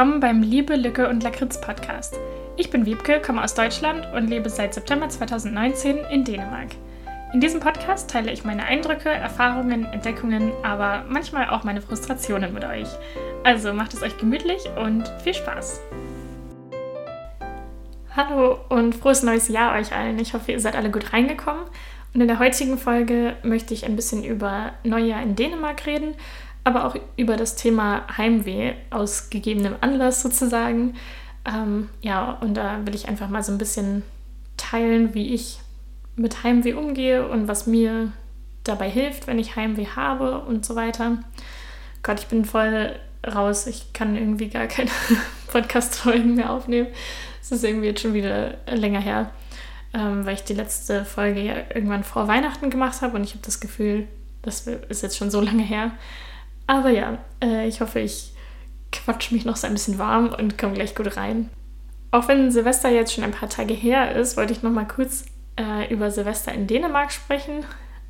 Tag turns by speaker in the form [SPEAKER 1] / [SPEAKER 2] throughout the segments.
[SPEAKER 1] willkommen beim Liebe, Lücke und Lakritz Podcast. Ich bin Wiebke, komme aus Deutschland und lebe seit September 2019 in Dänemark. In diesem Podcast teile ich meine Eindrücke, Erfahrungen, Entdeckungen, aber manchmal auch meine Frustrationen mit euch. Also macht es euch gemütlich und viel Spaß. Hallo und frohes neues Jahr euch allen. Ich hoffe, ihr seid alle gut reingekommen. Und in der heutigen Folge möchte ich ein bisschen über Neujahr in Dänemark reden aber auch über das Thema Heimweh aus gegebenem Anlass sozusagen. Ähm, ja, und da will ich einfach mal so ein bisschen teilen, wie ich mit Heimweh umgehe und was mir dabei hilft, wenn ich Heimweh habe und so weiter. Gott, ich bin voll raus. Ich kann irgendwie gar keine Podcast-Folgen mehr aufnehmen. Es ist irgendwie jetzt schon wieder länger her, ähm, weil ich die letzte Folge ja irgendwann vor Weihnachten gemacht habe und ich habe das Gefühl, das ist jetzt schon so lange her. Aber ja, äh, ich hoffe, ich quatsch mich noch so ein bisschen warm und komme gleich gut rein. Auch wenn Silvester jetzt schon ein paar Tage her ist, wollte ich noch mal kurz äh, über Silvester in Dänemark sprechen.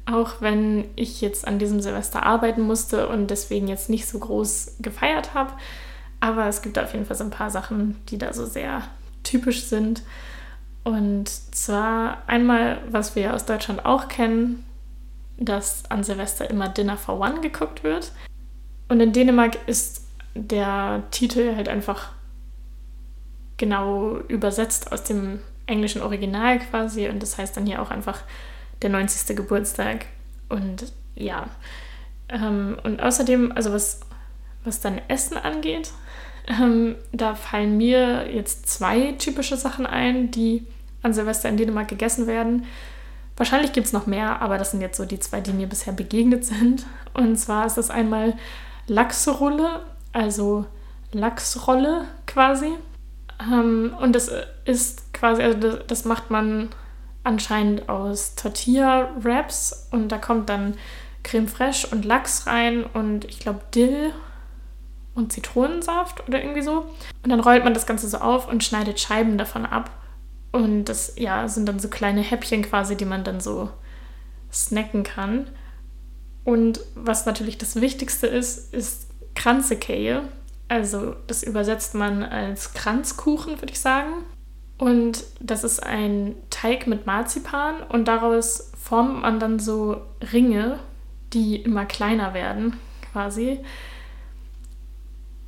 [SPEAKER 1] Auch wenn ich jetzt an diesem Silvester arbeiten musste und deswegen jetzt nicht so groß gefeiert habe. Aber es gibt auf jeden Fall so ein paar Sachen, die da so sehr typisch sind. Und zwar einmal, was wir aus Deutschland auch kennen, dass an Silvester immer Dinner for One geguckt wird. Und in Dänemark ist der Titel halt einfach genau übersetzt aus dem englischen Original quasi und das heißt dann hier auch einfach der 90. Geburtstag. Und ja, ähm, und außerdem, also was, was dann Essen angeht, ähm, da fallen mir jetzt zwei typische Sachen ein, die an Silvester in Dänemark gegessen werden. Wahrscheinlich gibt es noch mehr, aber das sind jetzt so die zwei, die mir bisher begegnet sind. Und zwar ist das einmal Lachsrolle, also Lachsrolle quasi. Ähm, und das ist quasi, also das, das macht man anscheinend aus Tortilla-Wraps und da kommt dann Creme fraiche und Lachs rein und ich glaube Dill und Zitronensaft oder irgendwie so. Und dann rollt man das Ganze so auf und schneidet Scheiben davon ab. Und das ja, sind dann so kleine Häppchen quasi, die man dann so snacken kann. Und was natürlich das Wichtigste ist, ist Kranzekeje. Also das übersetzt man als Kranzkuchen, würde ich sagen. Und das ist ein Teig mit Marzipan und daraus formt man dann so Ringe, die immer kleiner werden, quasi.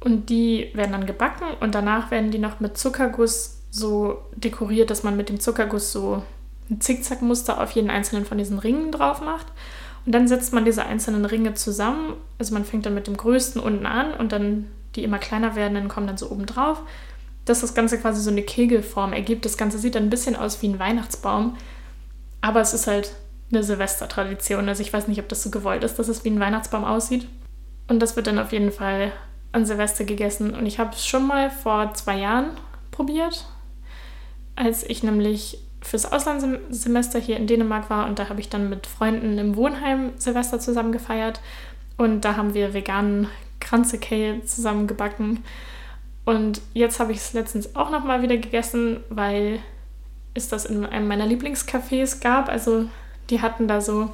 [SPEAKER 1] Und die werden dann gebacken und danach werden die noch mit Zuckerguss so dekoriert, dass man mit dem Zuckerguss so ein Zickzackmuster auf jeden einzelnen von diesen Ringen drauf macht. Und dann setzt man diese einzelnen Ringe zusammen. Also man fängt dann mit dem größten unten an und dann die immer kleiner werden, dann kommen dann so oben drauf. Dass das Ganze quasi so eine Kegelform ergibt. Das Ganze sieht dann ein bisschen aus wie ein Weihnachtsbaum. Aber es ist halt eine Silvestertradition. Also ich weiß nicht, ob das so gewollt ist, dass es wie ein Weihnachtsbaum aussieht. Und das wird dann auf jeden Fall an Silvester gegessen. Und ich habe es schon mal vor zwei Jahren probiert, als ich nämlich fürs Auslandssemester hier in Dänemark war und da habe ich dann mit Freunden im Wohnheim Silvester zusammen gefeiert und da haben wir veganen Kranzekehl zusammen gebacken. Und jetzt habe ich es letztens auch nochmal wieder gegessen, weil es das in einem meiner Lieblingscafés gab. Also die hatten da so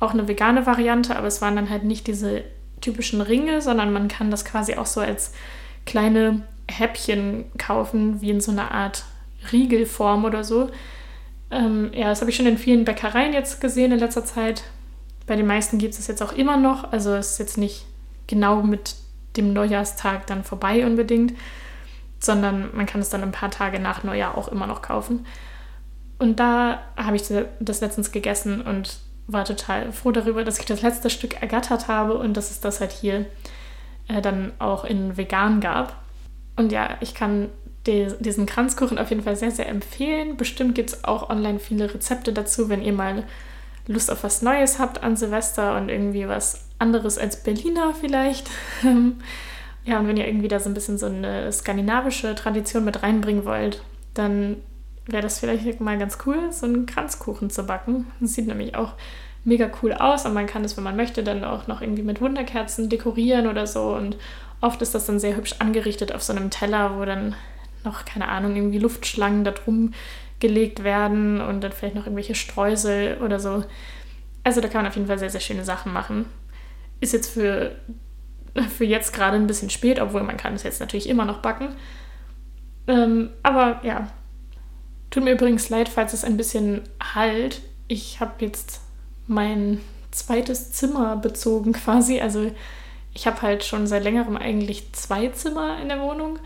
[SPEAKER 1] auch eine vegane Variante, aber es waren dann halt nicht diese typischen Ringe, sondern man kann das quasi auch so als kleine Häppchen kaufen, wie in so einer Art Riegelform oder so. Ähm, ja, das habe ich schon in vielen Bäckereien jetzt gesehen in letzter Zeit. Bei den meisten gibt es es jetzt auch immer noch. Also es ist jetzt nicht genau mit dem Neujahrstag dann vorbei unbedingt, sondern man kann es dann ein paar Tage nach Neujahr auch immer noch kaufen. Und da habe ich das letztens gegessen und war total froh darüber, dass ich das letzte Stück ergattert habe und dass es das halt hier äh, dann auch in vegan gab. Und ja, ich kann diesen Kranzkuchen auf jeden Fall sehr, sehr empfehlen. Bestimmt gibt es auch online viele Rezepte dazu, wenn ihr mal Lust auf was Neues habt an Silvester und irgendwie was anderes als Berliner vielleicht. ja, und wenn ihr irgendwie da so ein bisschen so eine skandinavische Tradition mit reinbringen wollt, dann wäre das vielleicht mal ganz cool, so einen Kranzkuchen zu backen. Das sieht nämlich auch mega cool aus und man kann es, wenn man möchte, dann auch noch irgendwie mit Wunderkerzen dekorieren oder so. Und oft ist das dann sehr hübsch angerichtet auf so einem Teller, wo dann noch, keine Ahnung, irgendwie Luftschlangen da drum gelegt werden und dann vielleicht noch irgendwelche Streusel oder so. Also da kann man auf jeden Fall sehr, sehr schöne Sachen machen. Ist jetzt für für jetzt gerade ein bisschen spät, obwohl man kann es jetzt natürlich immer noch backen. Ähm, aber ja, tut mir übrigens leid, falls es ein bisschen halt. Ich habe jetzt mein zweites Zimmer bezogen quasi. Also ich habe halt schon seit längerem eigentlich zwei Zimmer in der Wohnung.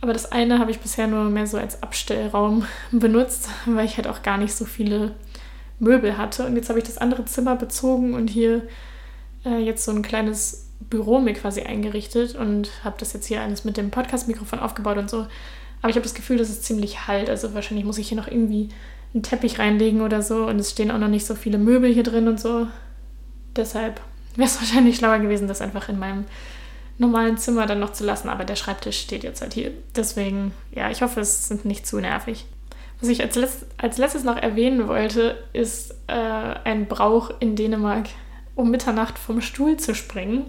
[SPEAKER 1] Aber das eine habe ich bisher nur mehr so als Abstellraum benutzt, weil ich halt auch gar nicht so viele Möbel hatte. Und jetzt habe ich das andere Zimmer bezogen und hier äh, jetzt so ein kleines Büro mir quasi eingerichtet und habe das jetzt hier alles mit dem Podcast-Mikrofon aufgebaut und so. Aber ich habe das Gefühl, dass es ziemlich halt. Also wahrscheinlich muss ich hier noch irgendwie einen Teppich reinlegen oder so. Und es stehen auch noch nicht so viele Möbel hier drin und so. Deshalb wäre es wahrscheinlich schlauer gewesen, das einfach in meinem normalen Zimmer dann noch zu lassen. Aber der Schreibtisch steht jetzt halt hier. Deswegen, ja, ich hoffe, es ist nicht zu nervig. Was ich als, letzt, als letztes noch erwähnen wollte, ist äh, ein Brauch in Dänemark, um Mitternacht vom Stuhl zu springen.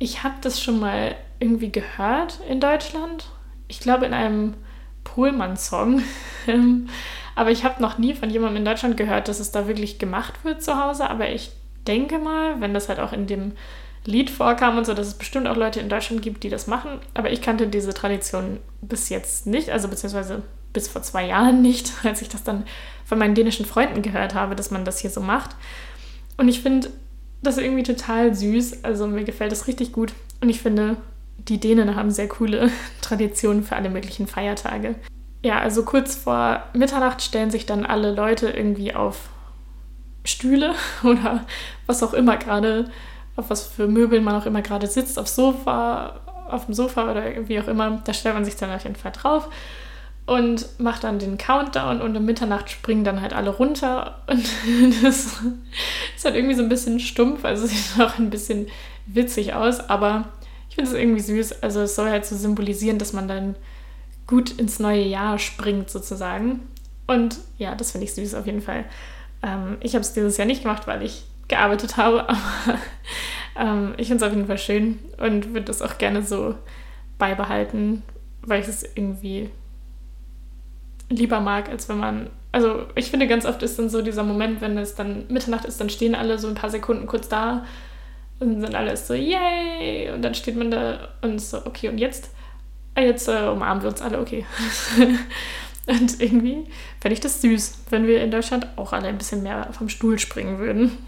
[SPEAKER 1] Ich habe das schon mal irgendwie gehört in Deutschland. Ich glaube in einem Pohlmann-Song. aber ich habe noch nie von jemandem in Deutschland gehört, dass es da wirklich gemacht wird zu Hause. Aber ich denke mal, wenn das halt auch in dem Lied vorkam und so, dass es bestimmt auch Leute in Deutschland gibt, die das machen. Aber ich kannte diese Tradition bis jetzt nicht, also beziehungsweise bis vor zwei Jahren nicht, als ich das dann von meinen dänischen Freunden gehört habe, dass man das hier so macht. Und ich finde das irgendwie total süß. Also mir gefällt das richtig gut. Und ich finde, die Dänen haben sehr coole Traditionen für alle möglichen Feiertage. Ja, also kurz vor Mitternacht stellen sich dann alle Leute irgendwie auf Stühle oder was auch immer gerade, auf was für Möbeln man auch immer gerade sitzt, auf Sofa, auf dem Sofa oder wie auch immer. Da stellt man sich dann auf jeden Fall drauf und macht dann den Countdown und um Mitternacht springen dann halt alle runter und das ist halt irgendwie so ein bisschen stumpf, also sieht auch ein bisschen witzig aus, aber ich finde es irgendwie süß. Also es soll halt so symbolisieren, dass man dann gut ins neue Jahr springt sozusagen. Und ja, das finde ich süß auf jeden Fall. Ähm, ich habe es dieses Jahr nicht gemacht, weil ich gearbeitet habe, aber ähm, ich finde es auf jeden Fall schön und würde das auch gerne so beibehalten, weil ich es irgendwie lieber mag, als wenn man. Also ich finde, ganz oft ist dann so dieser Moment, wenn es dann Mitternacht ist, dann stehen alle so ein paar Sekunden kurz da und sind alle so, yay! Und dann steht man da und so, okay, und jetzt? Ah, jetzt äh, umarmen wir uns alle, okay. und irgendwie fände ich das süß, wenn wir in Deutschland auch alle ein bisschen mehr vom Stuhl springen würden.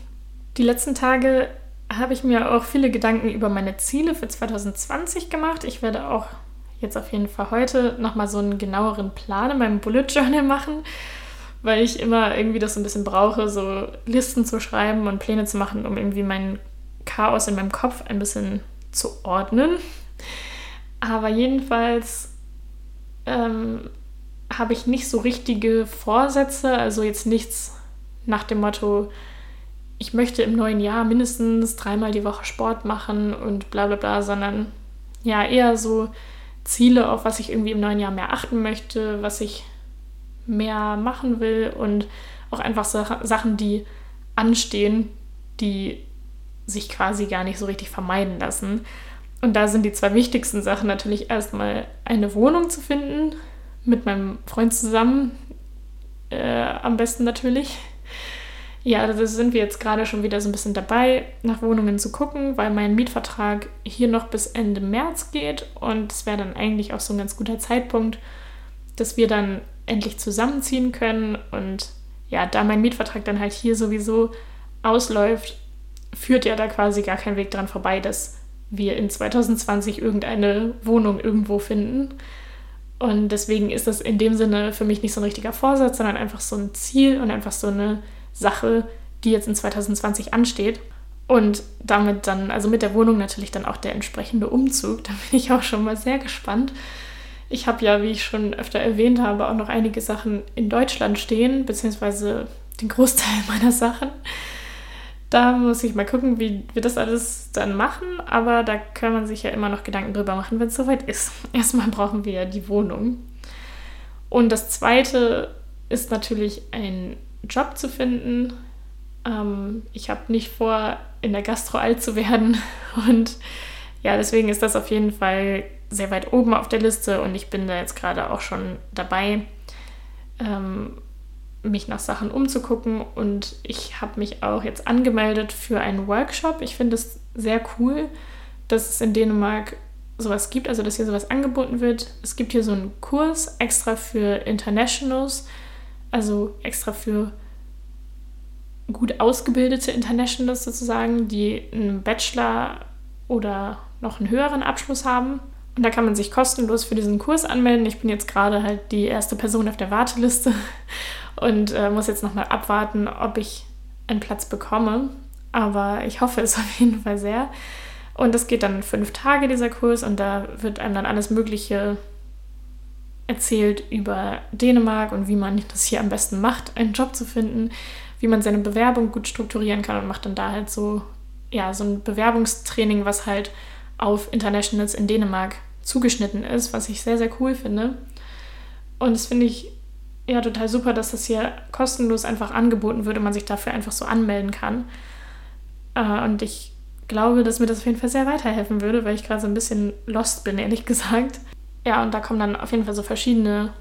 [SPEAKER 1] Die letzten Tage habe ich mir auch viele Gedanken über meine Ziele für 2020 gemacht. Ich werde auch jetzt auf jeden Fall heute nochmal so einen genaueren Plan in meinem Bullet Journal machen, weil ich immer irgendwie das so ein bisschen brauche, so Listen zu schreiben und Pläne zu machen, um irgendwie mein Chaos in meinem Kopf ein bisschen zu ordnen. Aber jedenfalls ähm, habe ich nicht so richtige Vorsätze, also jetzt nichts nach dem Motto, ich möchte im neuen Jahr mindestens dreimal die Woche Sport machen und bla bla bla, sondern ja, eher so Ziele, auf was ich irgendwie im neuen Jahr mehr achten möchte, was ich mehr machen will und auch einfach Sachen, die anstehen, die sich quasi gar nicht so richtig vermeiden lassen. Und da sind die zwei wichtigsten Sachen natürlich erstmal eine Wohnung zu finden, mit meinem Freund zusammen, äh, am besten natürlich. Ja, da sind wir jetzt gerade schon wieder so ein bisschen dabei, nach Wohnungen zu gucken, weil mein Mietvertrag hier noch bis Ende März geht und es wäre dann eigentlich auch so ein ganz guter Zeitpunkt, dass wir dann endlich zusammenziehen können und ja, da mein Mietvertrag dann halt hier sowieso ausläuft, führt ja da quasi gar kein Weg dran vorbei, dass wir in 2020 irgendeine Wohnung irgendwo finden. Und deswegen ist das in dem Sinne für mich nicht so ein richtiger Vorsatz, sondern einfach so ein Ziel und einfach so eine Sache, die jetzt in 2020 ansteht. Und damit dann, also mit der Wohnung natürlich dann auch der entsprechende Umzug. Da bin ich auch schon mal sehr gespannt. Ich habe ja, wie ich schon öfter erwähnt habe, auch noch einige Sachen in Deutschland stehen, beziehungsweise den Großteil meiner Sachen. Da muss ich mal gucken, wie wir das alles dann machen, aber da kann man sich ja immer noch Gedanken drüber machen, wenn es soweit ist. Erstmal brauchen wir ja die Wohnung. Und das zweite ist natürlich ein Job zu finden. Ähm, ich habe nicht vor, in der Gastro alt zu werden. Und ja, deswegen ist das auf jeden Fall sehr weit oben auf der Liste und ich bin da jetzt gerade auch schon dabei, ähm, mich nach Sachen umzugucken. Und ich habe mich auch jetzt angemeldet für einen Workshop. Ich finde es sehr cool, dass es in Dänemark sowas gibt, also dass hier sowas angeboten wird. Es gibt hier so einen Kurs extra für Internationals, also extra für gut ausgebildete Internationals sozusagen, die einen Bachelor oder noch einen höheren Abschluss haben. Und da kann man sich kostenlos für diesen Kurs anmelden. Ich bin jetzt gerade halt die erste Person auf der Warteliste und äh, muss jetzt nochmal abwarten, ob ich einen Platz bekomme. Aber ich hoffe es auf jeden Fall sehr. Und es geht dann fünf Tage, dieser Kurs, und da wird einem dann alles Mögliche erzählt über Dänemark und wie man das hier am besten macht, einen Job zu finden, wie man seine Bewerbung gut strukturieren kann und macht dann da halt so, ja, so ein Bewerbungstraining, was halt auf Internationals in Dänemark zugeschnitten ist, was ich sehr, sehr cool finde. Und das finde ich ja total super, dass das hier kostenlos einfach angeboten wird und man sich dafür einfach so anmelden kann. Äh, und ich glaube, dass mir das auf jeden Fall sehr weiterhelfen würde, weil ich gerade so ein bisschen lost bin, ehrlich gesagt. Ja, und da kommen dann auf jeden Fall so verschiedene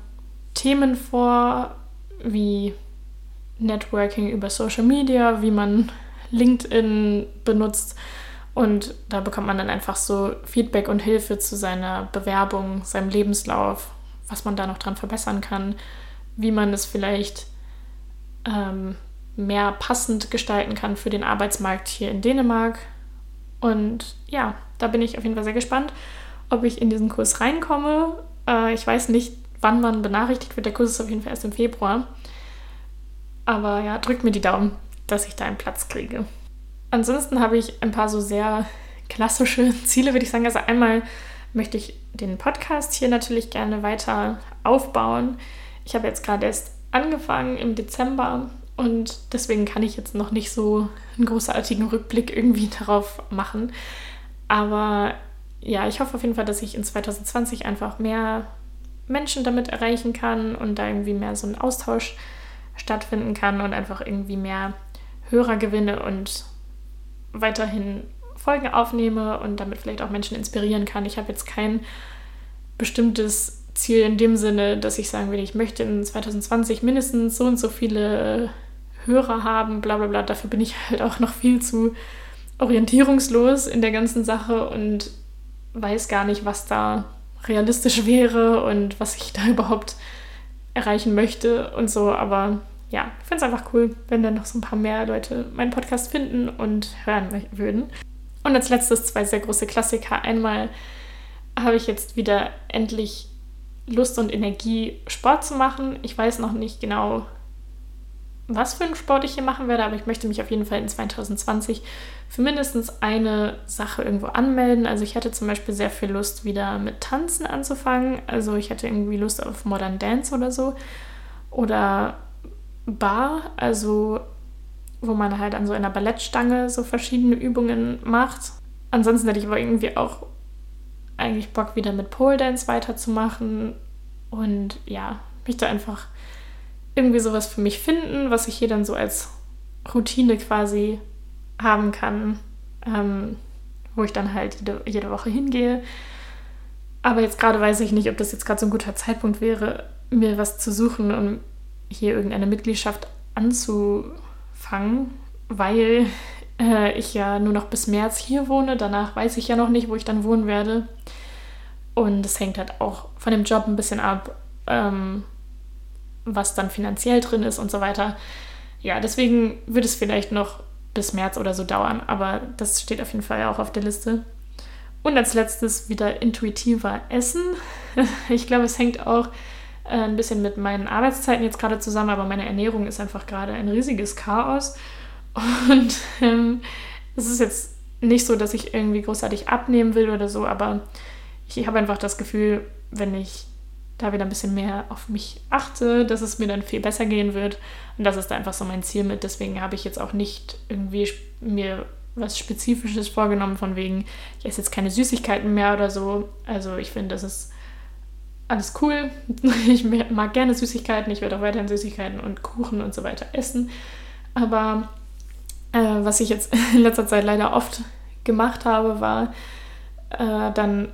[SPEAKER 1] Themen vor, wie Networking über Social Media, wie man LinkedIn benutzt. Und da bekommt man dann einfach so Feedback und Hilfe zu seiner Bewerbung, seinem Lebenslauf, was man da noch dran verbessern kann, wie man es vielleicht ähm, mehr passend gestalten kann für den Arbeitsmarkt hier in Dänemark. Und ja, da bin ich auf jeden Fall sehr gespannt, ob ich in diesen Kurs reinkomme. Äh, ich weiß nicht, wann man benachrichtigt wird. Der Kurs ist auf jeden Fall erst im Februar. Aber ja, drückt mir die Daumen, dass ich da einen Platz kriege. Ansonsten habe ich ein paar so sehr klassische Ziele, würde ich sagen. Also einmal möchte ich den Podcast hier natürlich gerne weiter aufbauen. Ich habe jetzt gerade erst angefangen im Dezember und deswegen kann ich jetzt noch nicht so einen großartigen Rückblick irgendwie darauf machen. Aber ja, ich hoffe auf jeden Fall, dass ich in 2020 einfach mehr Menschen damit erreichen kann und da irgendwie mehr so ein Austausch stattfinden kann und einfach irgendwie mehr Hörer gewinne und weiterhin Folgen aufnehme und damit vielleicht auch Menschen inspirieren kann. Ich habe jetzt kein bestimmtes Ziel in dem Sinne, dass ich sagen will, ich möchte in 2020 mindestens so und so viele Hörer haben, bla bla bla. Dafür bin ich halt auch noch viel zu orientierungslos in der ganzen Sache und weiß gar nicht, was da realistisch wäre und was ich da überhaupt erreichen möchte und so. Aber ja, ich finde es einfach cool, wenn dann noch so ein paar mehr Leute meinen Podcast finden und hören würden. Und als letztes zwei sehr große Klassiker. Einmal habe ich jetzt wieder endlich Lust und Energie, Sport zu machen. Ich weiß noch nicht genau, was für einen Sport ich hier machen werde, aber ich möchte mich auf jeden Fall in 2020 für mindestens eine Sache irgendwo anmelden. Also ich hatte zum Beispiel sehr viel Lust, wieder mit Tanzen anzufangen. Also ich hatte irgendwie Lust auf Modern Dance oder so. Oder Bar, also wo man halt an so einer Ballettstange so verschiedene Übungen macht. Ansonsten hätte ich aber irgendwie auch eigentlich Bock, wieder mit Pole Dance weiterzumachen und ja, mich da einfach irgendwie sowas für mich finden, was ich hier dann so als Routine quasi haben kann, ähm, wo ich dann halt jede, jede Woche hingehe. Aber jetzt gerade weiß ich nicht, ob das jetzt gerade so ein guter Zeitpunkt wäre, mir was zu suchen und hier irgendeine Mitgliedschaft anzufangen, weil äh, ich ja nur noch bis März hier wohne. Danach weiß ich ja noch nicht, wo ich dann wohnen werde. Und es hängt halt auch von dem Job ein bisschen ab, ähm, was dann finanziell drin ist und so weiter. Ja, deswegen wird es vielleicht noch bis März oder so dauern, aber das steht auf jeden Fall auch auf der Liste. Und als letztes wieder intuitiver Essen. Ich glaube, es hängt auch äh, ein bisschen mit meinen Arbeitszeiten jetzt gerade zusammen, aber meine Ernährung ist einfach gerade ein riesiges Chaos. Und ähm, es ist jetzt nicht so, dass ich irgendwie großartig abnehmen will oder so, aber ich habe einfach das Gefühl, wenn ich da wieder ein bisschen mehr auf mich achte, dass es mir dann viel besser gehen wird. Und das ist einfach so mein Ziel mit. Deswegen habe ich jetzt auch nicht irgendwie mir was Spezifisches vorgenommen, von wegen, ich esse jetzt keine Süßigkeiten mehr oder so. Also ich finde, das ist alles cool. Ich mag gerne Süßigkeiten. Ich werde auch weiterhin Süßigkeiten und Kuchen und so weiter essen. Aber äh, was ich jetzt in letzter Zeit leider oft gemacht habe, war äh, dann,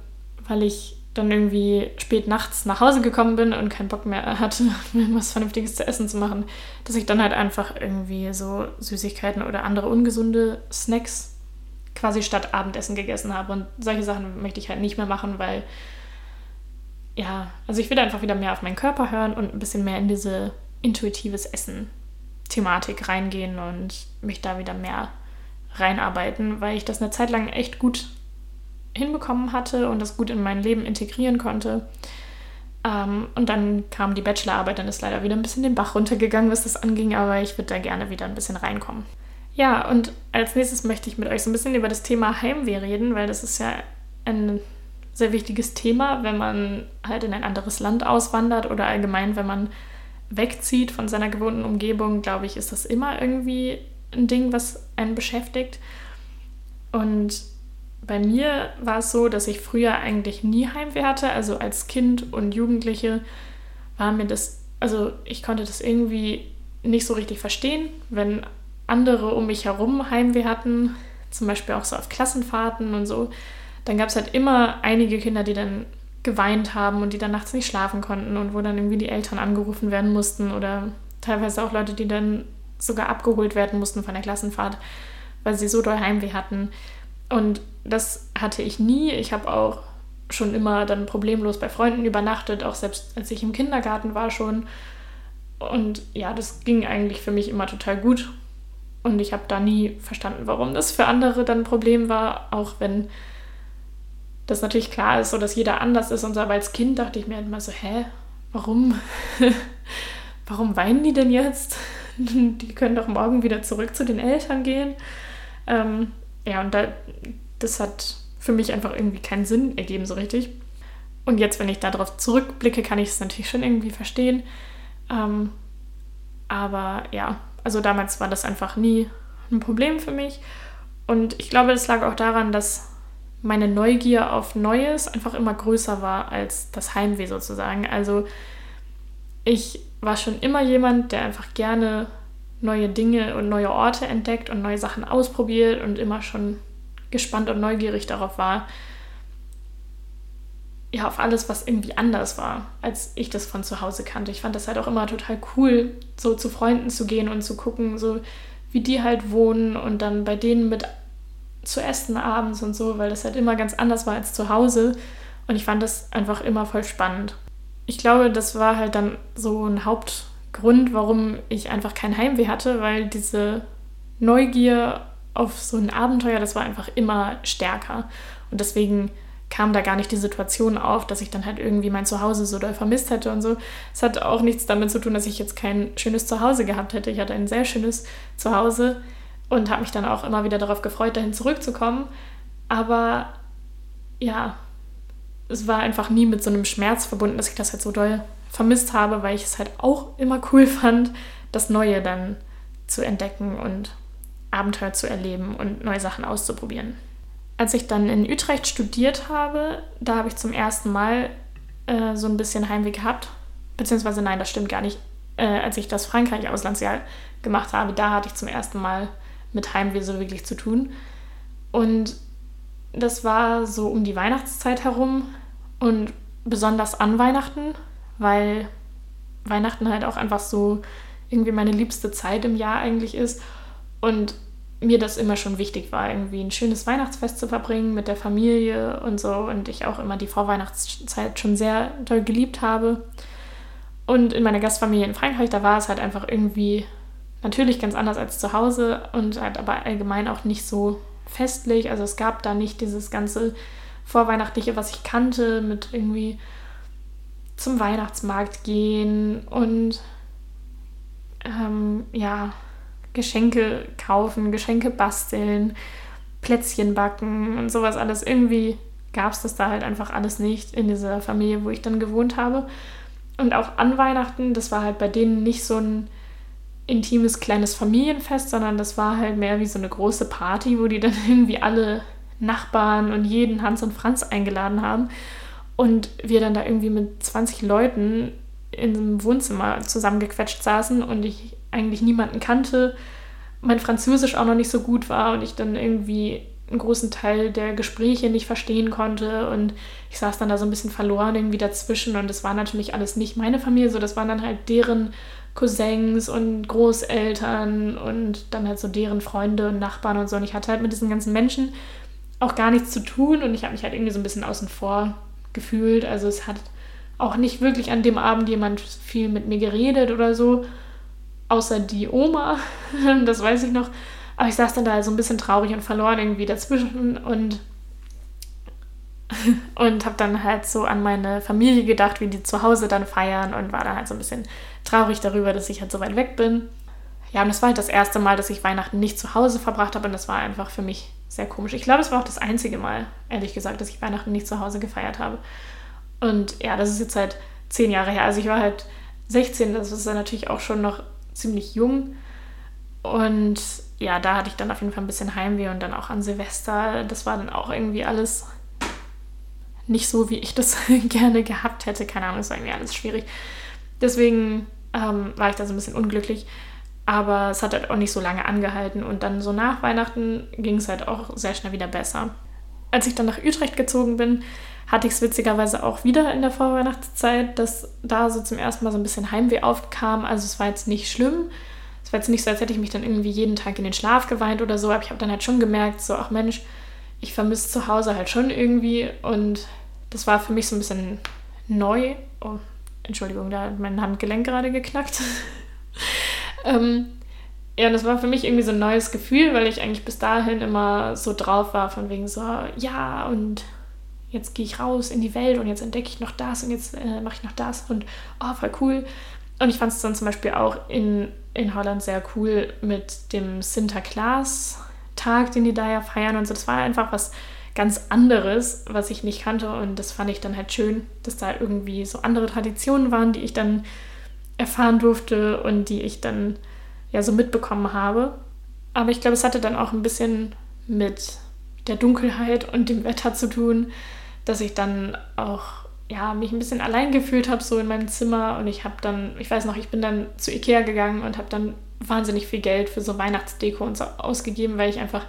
[SPEAKER 1] weil ich dann irgendwie spät nachts nach Hause gekommen bin und keinen Bock mehr hatte, mir was Vernünftiges zu essen zu machen, dass ich dann halt einfach irgendwie so Süßigkeiten oder andere ungesunde Snacks quasi statt Abendessen gegessen habe. Und solche Sachen möchte ich halt nicht mehr machen, weil ja, also ich will einfach wieder mehr auf meinen Körper hören und ein bisschen mehr in diese intuitives Essen-Thematik reingehen und mich da wieder mehr reinarbeiten, weil ich das eine Zeit lang echt gut hinbekommen hatte und das gut in mein Leben integrieren konnte. Ähm, und dann kam die Bachelorarbeit, dann ist leider wieder ein bisschen den Bach runtergegangen, was das anging, aber ich würde da gerne wieder ein bisschen reinkommen. Ja, und als nächstes möchte ich mit euch so ein bisschen über das Thema Heimweh reden, weil das ist ja ein sehr wichtiges Thema, wenn man halt in ein anderes Land auswandert oder allgemein, wenn man wegzieht von seiner gewohnten Umgebung, glaube ich, ist das immer irgendwie ein Ding, was einen beschäftigt. Und bei mir war es so, dass ich früher eigentlich nie Heimweh hatte. Also als Kind und Jugendliche war mir das, also ich konnte das irgendwie nicht so richtig verstehen, wenn andere um mich herum Heimweh hatten, zum Beispiel auch so auf Klassenfahrten und so. Dann gab es halt immer einige Kinder, die dann geweint haben und die dann nachts nicht schlafen konnten und wo dann irgendwie die Eltern angerufen werden mussten oder teilweise auch Leute, die dann sogar abgeholt werden mussten von der Klassenfahrt, weil sie so doll Heimweh hatten. Und das hatte ich nie. Ich habe auch schon immer dann problemlos bei Freunden übernachtet, auch selbst als ich im Kindergarten war schon. Und ja, das ging eigentlich für mich immer total gut. Und ich habe da nie verstanden, warum das für andere dann ein Problem war, auch wenn das natürlich klar ist, so dass jeder anders ist. Und so, aber als Kind dachte ich mir immer so, hä, warum? warum weinen die denn jetzt? die können doch morgen wieder zurück zu den Eltern gehen. Ähm, ja, und da, das hat für mich einfach irgendwie keinen Sinn ergeben, so richtig. Und jetzt, wenn ich darauf zurückblicke, kann ich es natürlich schon irgendwie verstehen. Ähm, aber ja, also damals war das einfach nie ein Problem für mich. Und ich glaube, das lag auch daran, dass meine Neugier auf Neues einfach immer größer war als das Heimweh sozusagen. Also ich war schon immer jemand, der einfach gerne neue Dinge und neue Orte entdeckt und neue Sachen ausprobiert und immer schon gespannt und neugierig darauf war, ja, auf alles, was irgendwie anders war, als ich das von zu Hause kannte. Ich fand das halt auch immer total cool, so zu Freunden zu gehen und zu gucken, so wie die halt wohnen und dann bei denen mit zu essen abends und so, weil das halt immer ganz anders war als zu Hause. Und ich fand das einfach immer voll spannend. Ich glaube, das war halt dann so ein Hauptgrund, warum ich einfach kein Heimweh hatte, weil diese Neugier auf so ein Abenteuer, das war einfach immer stärker. Und deswegen kam da gar nicht die Situation auf, dass ich dann halt irgendwie mein Zuhause so doll vermisst hätte und so. Es hat auch nichts damit zu tun, dass ich jetzt kein schönes Zuhause gehabt hätte. Ich hatte ein sehr schönes Zuhause und habe mich dann auch immer wieder darauf gefreut, dahin zurückzukommen. Aber ja, es war einfach nie mit so einem Schmerz verbunden, dass ich das halt so doll vermisst habe, weil ich es halt auch immer cool fand, das Neue dann zu entdecken und Abenteuer zu erleben und neue Sachen auszuprobieren. Als ich dann in Utrecht studiert habe, da habe ich zum ersten Mal äh, so ein bisschen Heimweh gehabt. Beziehungsweise nein, das stimmt gar nicht. Äh, als ich das Frankreich-Auslandsjahr gemacht habe, da hatte ich zum ersten Mal mit Heimweh so wirklich zu tun. Und das war so um die Weihnachtszeit herum und besonders an Weihnachten, weil Weihnachten halt auch einfach so irgendwie meine liebste Zeit im Jahr eigentlich ist. Und mir das immer schon wichtig war, irgendwie ein schönes Weihnachtsfest zu verbringen mit der Familie und so. Und ich auch immer die Vorweihnachtszeit schon sehr doll geliebt habe. Und in meiner Gastfamilie in Frankreich, da war es halt einfach irgendwie natürlich ganz anders als zu Hause und halt aber allgemein auch nicht so festlich. Also es gab da nicht dieses ganze Vorweihnachtliche, was ich kannte, mit irgendwie zum Weihnachtsmarkt gehen und ähm, ja, Geschenke kaufen, Geschenke basteln, Plätzchen backen und sowas alles. Irgendwie gab es das da halt einfach alles nicht in dieser Familie, wo ich dann gewohnt habe. Und auch an Weihnachten, das war halt bei denen nicht so ein intimes kleines Familienfest, sondern das war halt mehr wie so eine große Party, wo die dann irgendwie alle Nachbarn und jeden Hans und Franz eingeladen haben. Und wir dann da irgendwie mit 20 Leuten in einem Wohnzimmer zusammengequetscht saßen und ich eigentlich niemanden kannte, mein Französisch auch noch nicht so gut war und ich dann irgendwie einen großen Teil der Gespräche nicht verstehen konnte und ich saß dann da so ein bisschen verloren irgendwie dazwischen und das war natürlich alles nicht meine Familie, so das waren dann halt deren Cousins und Großeltern und dann halt so deren Freunde und Nachbarn und so. Und ich hatte halt mit diesen ganzen Menschen auch gar nichts zu tun und ich habe mich halt irgendwie so ein bisschen außen vor gefühlt. Also es hat auch nicht wirklich an dem Abend jemand viel mit mir geredet oder so, außer die Oma, das weiß ich noch. Aber ich saß dann da so ein bisschen traurig und verloren irgendwie dazwischen und und habe dann halt so an meine Familie gedacht, wie die zu Hause dann feiern und war dann halt so ein bisschen traurig darüber, dass ich halt so weit weg bin. Ja, und das war halt das erste Mal, dass ich Weihnachten nicht zu Hause verbracht habe und das war einfach für mich sehr komisch. Ich glaube, es war auch das einzige Mal, ehrlich gesagt, dass ich Weihnachten nicht zu Hause gefeiert habe. Und ja, das ist jetzt halt zehn Jahre her. Also ich war halt 16, das ist dann natürlich auch schon noch ziemlich jung. Und ja, da hatte ich dann auf jeden Fall ein bisschen Heimweh und dann auch an Silvester. Das war dann auch irgendwie alles nicht so, wie ich das gerne gehabt hätte. Keine Ahnung, es war irgendwie alles schwierig. Deswegen ähm, war ich da so ein bisschen unglücklich. Aber es hat halt auch nicht so lange angehalten. Und dann so nach Weihnachten ging es halt auch sehr schnell wieder besser. Als ich dann nach Utrecht gezogen bin, hatte ich es witzigerweise auch wieder in der Vorweihnachtszeit, dass da so zum ersten Mal so ein bisschen Heimweh aufkam. Also es war jetzt nicht schlimm. Es war jetzt nicht so, als hätte ich mich dann irgendwie jeden Tag in den Schlaf geweint oder so. Aber ich habe dann halt schon gemerkt, so, ach Mensch, ich vermisse zu Hause halt schon irgendwie. Und das war für mich so ein bisschen neu. Oh, Entschuldigung, da hat mein Handgelenk gerade geknackt. ähm, ja, das war für mich irgendwie so ein neues Gefühl, weil ich eigentlich bis dahin immer so drauf war, von wegen so, ja, und jetzt gehe ich raus in die Welt und jetzt entdecke ich noch das und jetzt äh, mache ich noch das und oh, voll cool. Und ich fand es dann zum Beispiel auch in, in Holland sehr cool mit dem Sinterklaas-Tag, den die da ja feiern und so. Das war einfach was ganz anderes, was ich nicht kannte. Und das fand ich dann halt schön, dass da irgendwie so andere Traditionen waren, die ich dann erfahren durfte und die ich dann ja so mitbekommen habe. Aber ich glaube, es hatte dann auch ein bisschen mit der Dunkelheit und dem Wetter zu tun, dass ich dann auch ja, mich ein bisschen allein gefühlt habe, so in meinem Zimmer. Und ich habe dann, ich weiß noch, ich bin dann zu Ikea gegangen und habe dann wahnsinnig viel Geld für so Weihnachtsdeko und so ausgegeben, weil ich einfach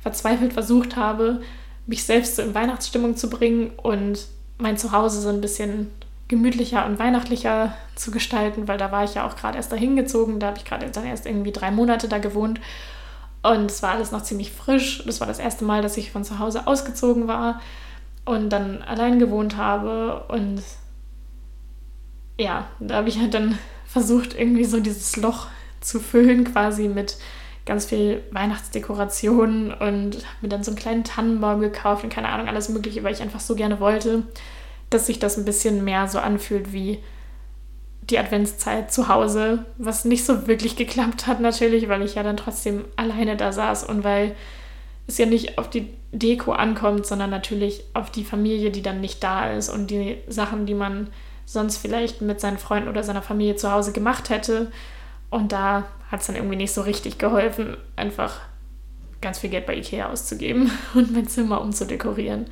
[SPEAKER 1] verzweifelt versucht habe, mich selbst so in Weihnachtsstimmung zu bringen und mein Zuhause so ein bisschen gemütlicher und weihnachtlicher zu gestalten, weil da war ich ja auch gerade erst dahin gezogen, da habe ich gerade dann erst irgendwie drei Monate da gewohnt. Und es war alles noch ziemlich frisch. Das war das erste Mal, dass ich von zu Hause ausgezogen war und dann allein gewohnt habe. Und ja, da habe ich halt dann versucht, irgendwie so dieses Loch zu füllen, quasi mit ganz viel Weihnachtsdekorationen und habe mir dann so einen kleinen Tannenbaum gekauft und keine Ahnung, alles Mögliche, weil ich einfach so gerne wollte, dass sich das ein bisschen mehr so anfühlt wie die Adventszeit zu Hause, was nicht so wirklich geklappt hat natürlich, weil ich ja dann trotzdem alleine da saß und weil es ja nicht auf die Deko ankommt, sondern natürlich auf die Familie, die dann nicht da ist und die Sachen, die man sonst vielleicht mit seinen Freunden oder seiner Familie zu Hause gemacht hätte. Und da hat es dann irgendwie nicht so richtig geholfen, einfach ganz viel Geld bei Ikea auszugeben und mein Zimmer umzudekorieren.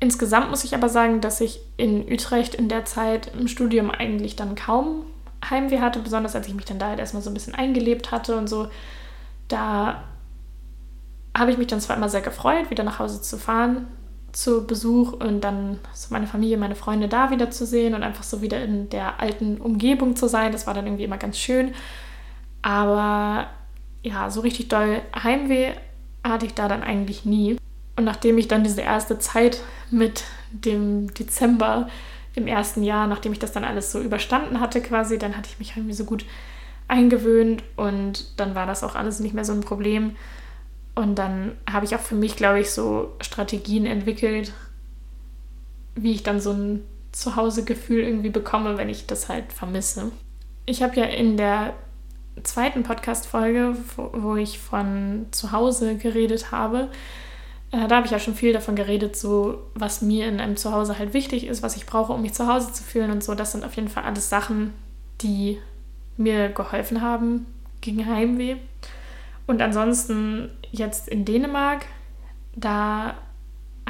[SPEAKER 1] Insgesamt muss ich aber sagen, dass ich in Utrecht in der Zeit im Studium eigentlich dann kaum Heimweh hatte, besonders als ich mich dann da halt erstmal so ein bisschen eingelebt hatte und so. Da habe ich mich dann zwar immer sehr gefreut, wieder nach Hause zu fahren zu Besuch und dann so meine Familie, meine Freunde da wieder zu sehen und einfach so wieder in der alten Umgebung zu sein. Das war dann irgendwie immer ganz schön. Aber ja, so richtig doll Heimweh hatte ich da dann eigentlich nie. Und nachdem ich dann diese erste Zeit mit dem Dezember im ersten Jahr, nachdem ich das dann alles so überstanden hatte quasi, dann hatte ich mich irgendwie so gut eingewöhnt und dann war das auch alles nicht mehr so ein Problem. Und dann habe ich auch für mich, glaube ich, so Strategien entwickelt, wie ich dann so ein Zuhausegefühl irgendwie bekomme, wenn ich das halt vermisse. Ich habe ja in der zweiten Podcast-Folge, wo, ich von zu Hause geredet habe, da habe ich ja schon viel davon geredet, so was mir in einem Zuhause halt wichtig ist, was ich brauche, um mich zu Hause zu fühlen und so. Das sind auf jeden Fall alles Sachen, die mir geholfen haben gegen Heimweh. Und ansonsten jetzt in Dänemark, da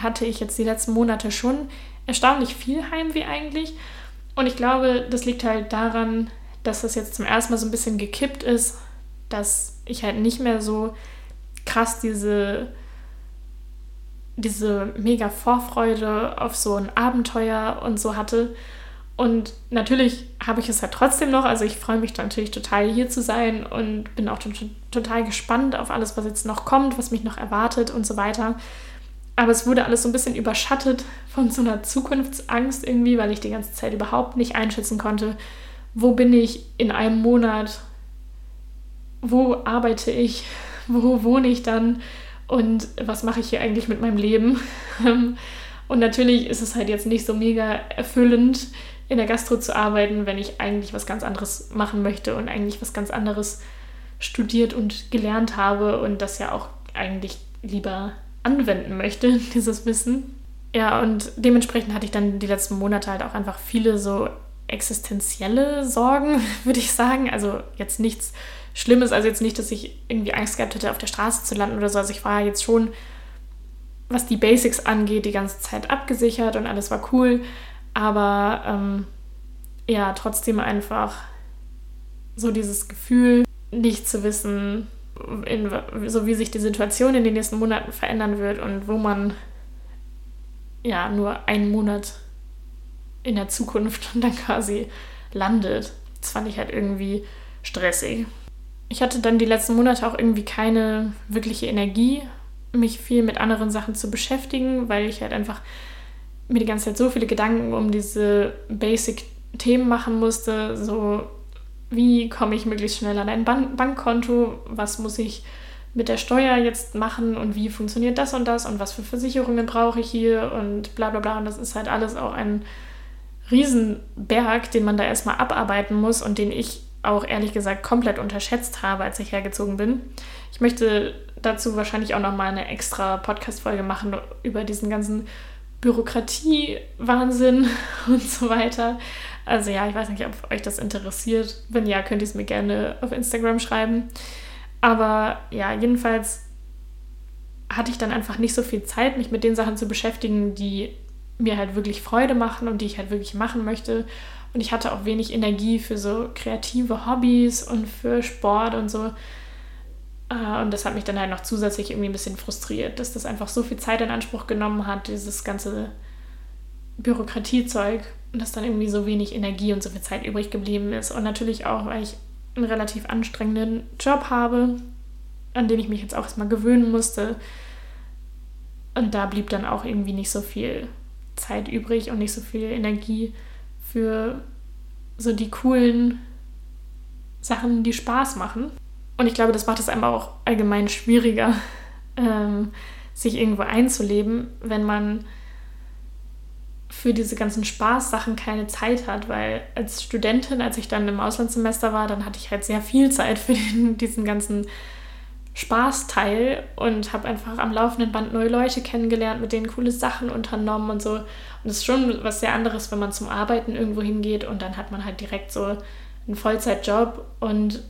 [SPEAKER 1] hatte ich jetzt die letzten Monate schon erstaunlich viel Heimweh eigentlich. Und ich glaube, das liegt halt daran, dass das jetzt zum ersten Mal so ein bisschen gekippt ist, dass ich halt nicht mehr so krass diese, diese mega Vorfreude auf so ein Abenteuer und so hatte. Und natürlich habe ich es halt trotzdem noch. Also ich freue mich natürlich total hier zu sein und bin auch total gespannt auf alles, was jetzt noch kommt, was mich noch erwartet und so weiter. Aber es wurde alles so ein bisschen überschattet von so einer Zukunftsangst irgendwie, weil ich die ganze Zeit überhaupt nicht einschätzen konnte, wo bin ich in einem Monat, wo arbeite ich, wo wohne ich dann und was mache ich hier eigentlich mit meinem Leben. Und natürlich ist es halt jetzt nicht so mega erfüllend, in der Gastro zu arbeiten, wenn ich eigentlich was ganz anderes machen möchte und eigentlich was ganz anderes studiert und gelernt habe und das ja auch eigentlich lieber anwenden möchte, dieses Wissen. Ja, und dementsprechend hatte ich dann die letzten Monate halt auch einfach viele so existenzielle Sorgen, würde ich sagen. Also jetzt nichts Schlimmes, also jetzt nicht, dass ich irgendwie Angst gehabt hätte, auf der Straße zu landen oder so. Also ich war jetzt schon, was die Basics angeht, die ganze Zeit abgesichert und alles war cool. Aber ähm, ja, trotzdem einfach so dieses Gefühl, nicht zu wissen, in, so wie sich die Situation in den nächsten Monaten verändern wird und wo man ja nur einen Monat in der Zukunft dann quasi landet. Das fand ich halt irgendwie stressig. Ich hatte dann die letzten Monate auch irgendwie keine wirkliche Energie, mich viel mit anderen Sachen zu beschäftigen, weil ich halt einfach mir die ganze Zeit so viele Gedanken um diese Basic-Themen machen musste. So, wie komme ich möglichst schnell an ein Ban Bankkonto? Was muss ich mit der Steuer jetzt machen? Und wie funktioniert das und das? Und was für Versicherungen brauche ich hier? Und bla bla bla. Und das ist halt alles auch ein Riesenberg, den man da erstmal abarbeiten muss und den ich auch ehrlich gesagt komplett unterschätzt habe, als ich hergezogen bin. Ich möchte dazu wahrscheinlich auch nochmal eine extra Podcast-Folge machen über diesen ganzen Bürokratie-Wahnsinn und so weiter. Also ja, ich weiß nicht, ob euch das interessiert. Wenn ja, könnt ihr es mir gerne auf Instagram schreiben. Aber ja, jedenfalls hatte ich dann einfach nicht so viel Zeit, mich mit den Sachen zu beschäftigen, die mir halt wirklich Freude machen und die ich halt wirklich machen möchte. Und ich hatte auch wenig Energie für so kreative Hobbys und für Sport und so. Äh, und das hat mich dann halt noch zusätzlich irgendwie ein bisschen frustriert, dass das einfach so viel Zeit in Anspruch genommen hat, dieses ganze Bürokratiezeug und dass dann irgendwie so wenig Energie und so viel Zeit übrig geblieben ist. Und natürlich auch, weil ich einen relativ anstrengenden Job habe, an den ich mich jetzt auch erstmal gewöhnen musste. Und da blieb dann auch irgendwie nicht so viel Zeit übrig und nicht so viel Energie für so die coolen Sachen, die Spaß machen. Und ich glaube, das macht es einem auch allgemein schwieriger, ähm, sich irgendwo einzuleben, wenn man für diese ganzen Spaßsachen keine Zeit hat, weil als Studentin, als ich dann im Auslandssemester war, dann hatte ich halt sehr viel Zeit für den, diesen ganzen Spaßteil und habe einfach am laufenden Band neue Leute kennengelernt, mit denen coole Sachen unternommen und so. Und es ist schon was sehr anderes, wenn man zum Arbeiten irgendwo hingeht und dann hat man halt direkt so einen Vollzeitjob und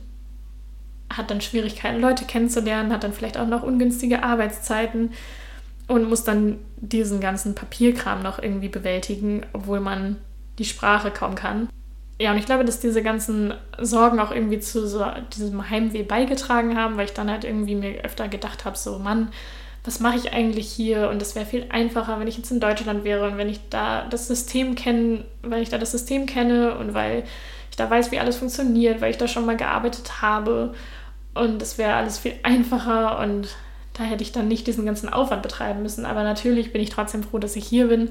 [SPEAKER 1] hat dann Schwierigkeiten, Leute kennenzulernen, hat dann vielleicht auch noch ungünstige Arbeitszeiten und muss dann diesen ganzen Papierkram noch irgendwie bewältigen, obwohl man die Sprache kaum kann. Ja, und ich glaube, dass diese ganzen Sorgen auch irgendwie zu so diesem Heimweh beigetragen haben, weil ich dann halt irgendwie mir öfter gedacht habe, so Mann, was mache ich eigentlich hier? Und es wäre viel einfacher, wenn ich jetzt in Deutschland wäre und wenn ich da das System kenne, weil ich da das System kenne und weil ich da weiß, wie alles funktioniert, weil ich da schon mal gearbeitet habe. Und es wäre alles viel einfacher und da hätte ich dann nicht diesen ganzen Aufwand betreiben müssen. Aber natürlich bin ich trotzdem froh, dass ich hier bin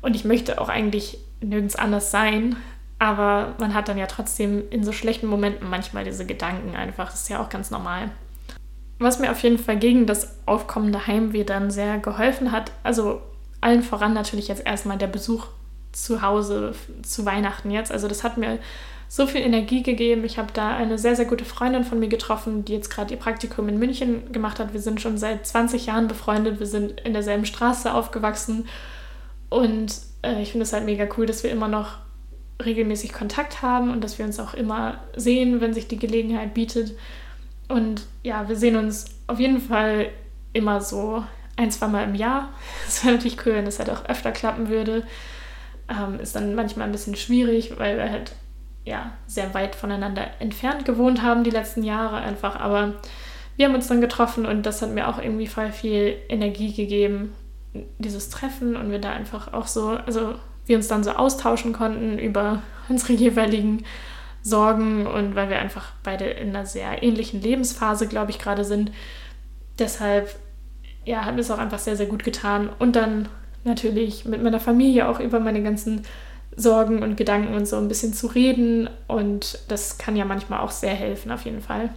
[SPEAKER 1] und ich möchte auch eigentlich nirgends anders sein. Aber man hat dann ja trotzdem in so schlechten Momenten manchmal diese Gedanken einfach. Das ist ja auch ganz normal. Was mir auf jeden Fall gegen das aufkommende Heimweh dann sehr geholfen hat, also allen voran natürlich jetzt erstmal der Besuch zu Hause zu Weihnachten jetzt. Also das hat mir so viel Energie gegeben. Ich habe da eine sehr, sehr gute Freundin von mir getroffen, die jetzt gerade ihr Praktikum in München gemacht hat. Wir sind schon seit 20 Jahren befreundet. Wir sind in derselben Straße aufgewachsen. Und äh, ich finde es halt mega cool, dass wir immer noch regelmäßig Kontakt haben und dass wir uns auch immer sehen, wenn sich die Gelegenheit bietet. Und ja, wir sehen uns auf jeden Fall immer so ein, zwei Mal im Jahr. Es wäre natürlich cool, wenn das halt auch öfter klappen würde. Ähm, ist dann manchmal ein bisschen schwierig, weil wir halt ja sehr weit voneinander entfernt gewohnt haben die letzten Jahre einfach. Aber wir haben uns dann getroffen und das hat mir auch irgendwie voll viel Energie gegeben, dieses Treffen und wir da einfach auch so, also wir uns dann so austauschen konnten über unsere jeweiligen Sorgen und weil wir einfach beide in einer sehr ähnlichen Lebensphase, glaube ich, gerade sind. Deshalb ja, hat mir es auch einfach sehr, sehr gut getan. Und dann natürlich mit meiner Familie auch über meine ganzen Sorgen und Gedanken und so ein bisschen zu reden. Und das kann ja manchmal auch sehr helfen, auf jeden Fall.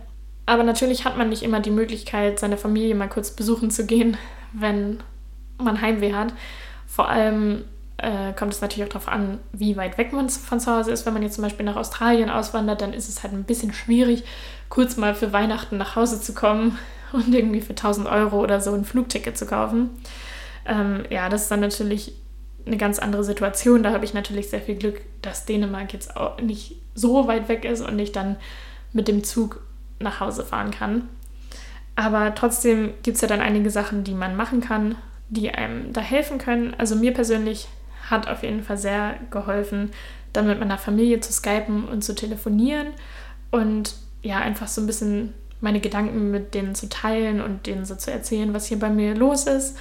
[SPEAKER 1] Aber natürlich hat man nicht immer die Möglichkeit, seine Familie mal kurz besuchen zu gehen, wenn man Heimweh hat. Vor allem äh, kommt es natürlich auch darauf an, wie weit weg man von zu Hause ist. Wenn man jetzt zum Beispiel nach Australien auswandert, dann ist es halt ein bisschen schwierig, kurz mal für Weihnachten nach Hause zu kommen und irgendwie für 1000 Euro oder so ein Flugticket zu kaufen. Ähm, ja, das ist dann natürlich eine ganz andere Situation. Da habe ich natürlich sehr viel Glück, dass Dänemark jetzt auch nicht so weit weg ist und ich dann mit dem Zug nach Hause fahren kann. Aber trotzdem gibt es ja dann einige Sachen, die man machen kann, die einem da helfen können. Also mir persönlich hat auf jeden Fall sehr geholfen, dann mit meiner Familie zu skypen und zu telefonieren und ja, einfach so ein bisschen meine Gedanken mit denen zu teilen und denen so zu erzählen, was hier bei mir los ist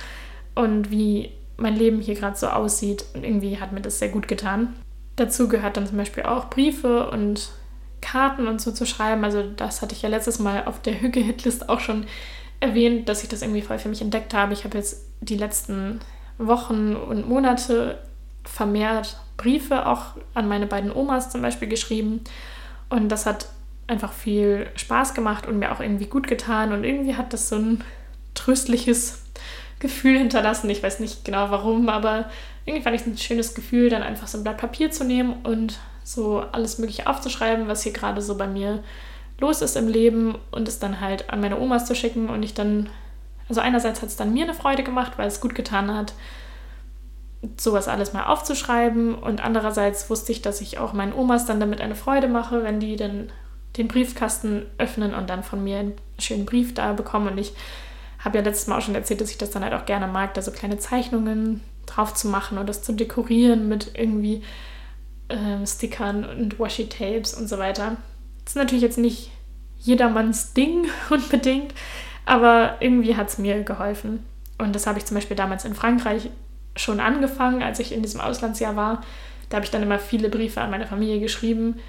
[SPEAKER 1] und wie mein Leben hier gerade so aussieht. Und irgendwie hat mir das sehr gut getan. Dazu gehört dann zum Beispiel auch Briefe und Karten und so zu schreiben. Also das hatte ich ja letztes Mal auf der Hüge-Hitlist auch schon erwähnt, dass ich das irgendwie voll für mich entdeckt habe. Ich habe jetzt die letzten Wochen und Monate vermehrt Briefe auch an meine beiden Omas zum Beispiel geschrieben. Und das hat einfach viel Spaß gemacht und mir auch irgendwie gut getan. Und irgendwie hat das so ein tröstliches Gefühl hinterlassen. Ich weiß nicht genau warum, aber irgendwie fand ich es ein schönes Gefühl, dann einfach so ein Blatt Papier zu nehmen und so alles Mögliche aufzuschreiben, was hier gerade so bei mir los ist im Leben und es dann halt an meine Omas zu schicken und ich dann, also einerseits hat es dann mir eine Freude gemacht, weil es gut getan hat, sowas alles mal aufzuschreiben und andererseits wusste ich, dass ich auch meinen Omas dann damit eine Freude mache, wenn die dann den Briefkasten öffnen und dann von mir einen schönen Brief da bekommen und ich habe ja letztes Mal auch schon erzählt, dass ich das dann halt auch gerne mag, da so kleine Zeichnungen drauf zu machen und das zu dekorieren mit irgendwie äh, Stickern und Washi-Tapes und so weiter. Das ist natürlich jetzt nicht jedermanns Ding unbedingt, aber irgendwie hat es mir geholfen. Und das habe ich zum Beispiel damals in Frankreich schon angefangen, als ich in diesem Auslandsjahr war. Da habe ich dann immer viele Briefe an meine Familie geschrieben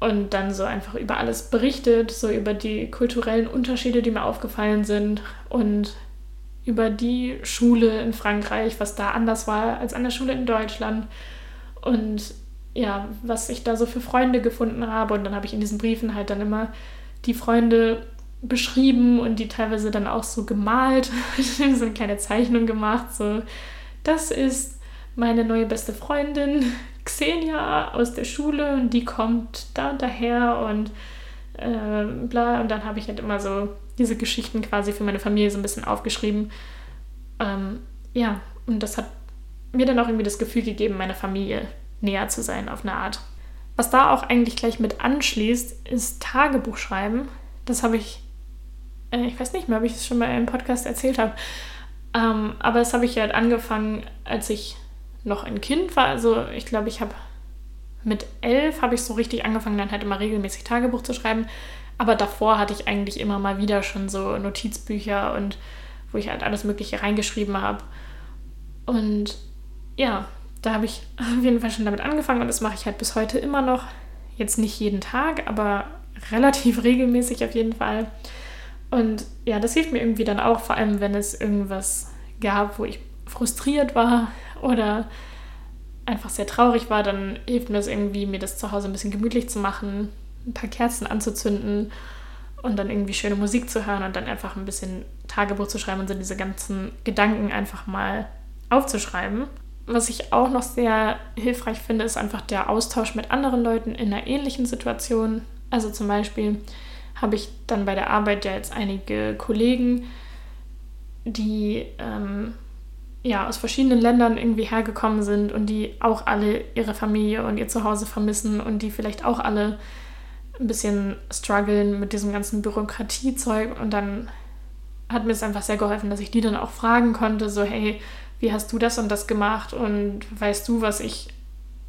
[SPEAKER 1] und dann so einfach über alles berichtet, so über die kulturellen Unterschiede, die mir aufgefallen sind und über die Schule in Frankreich, was da anders war als an der Schule in Deutschland und ja, was ich da so für Freunde gefunden habe. Und dann habe ich in diesen Briefen halt dann immer die Freunde beschrieben und die teilweise dann auch so gemalt, so eine kleine Zeichnung gemacht, so das ist meine neue beste Freundin, Xenia aus der Schule und die kommt da und daher und äh, bla. Und dann habe ich halt immer so diese Geschichten quasi für meine Familie so ein bisschen aufgeschrieben. Ähm, ja, und das hat mir dann auch irgendwie das Gefühl gegeben, meiner Familie näher zu sein auf eine Art. Was da auch eigentlich gleich mit anschließt, ist Tagebuch schreiben. Das habe ich, äh, ich weiß nicht mehr, ob ich es schon mal im Podcast erzählt habe, ähm, aber das habe ich halt angefangen, als ich noch ein Kind war. Also ich glaube, ich habe mit elf habe ich so richtig angefangen, dann halt immer regelmäßig Tagebuch zu schreiben. Aber davor hatte ich eigentlich immer mal wieder schon so Notizbücher und wo ich halt alles Mögliche reingeschrieben habe. Und ja, da habe ich auf jeden Fall schon damit angefangen und das mache ich halt bis heute immer noch. Jetzt nicht jeden Tag, aber relativ regelmäßig auf jeden Fall. Und ja, das hilft mir irgendwie dann auch, vor allem wenn es irgendwas gab, wo ich frustriert war oder einfach sehr traurig war, dann hilft mir das irgendwie, mir das zu Hause ein bisschen gemütlich zu machen, ein paar Kerzen anzuzünden und dann irgendwie schöne Musik zu hören und dann einfach ein bisschen Tagebuch zu schreiben und so diese ganzen Gedanken einfach mal aufzuschreiben. Was ich auch noch sehr hilfreich finde, ist einfach der Austausch mit anderen Leuten in einer ähnlichen Situation. Also zum Beispiel habe ich dann bei der Arbeit ja jetzt einige Kollegen, die ähm, ja, aus verschiedenen Ländern irgendwie hergekommen sind und die auch alle ihre Familie und ihr Zuhause vermissen und die vielleicht auch alle ein bisschen strugglen mit diesem ganzen Bürokratiezeug. Und dann hat mir es einfach sehr geholfen, dass ich die dann auch fragen konnte, so hey, wie hast du das und das gemacht und weißt du, was ich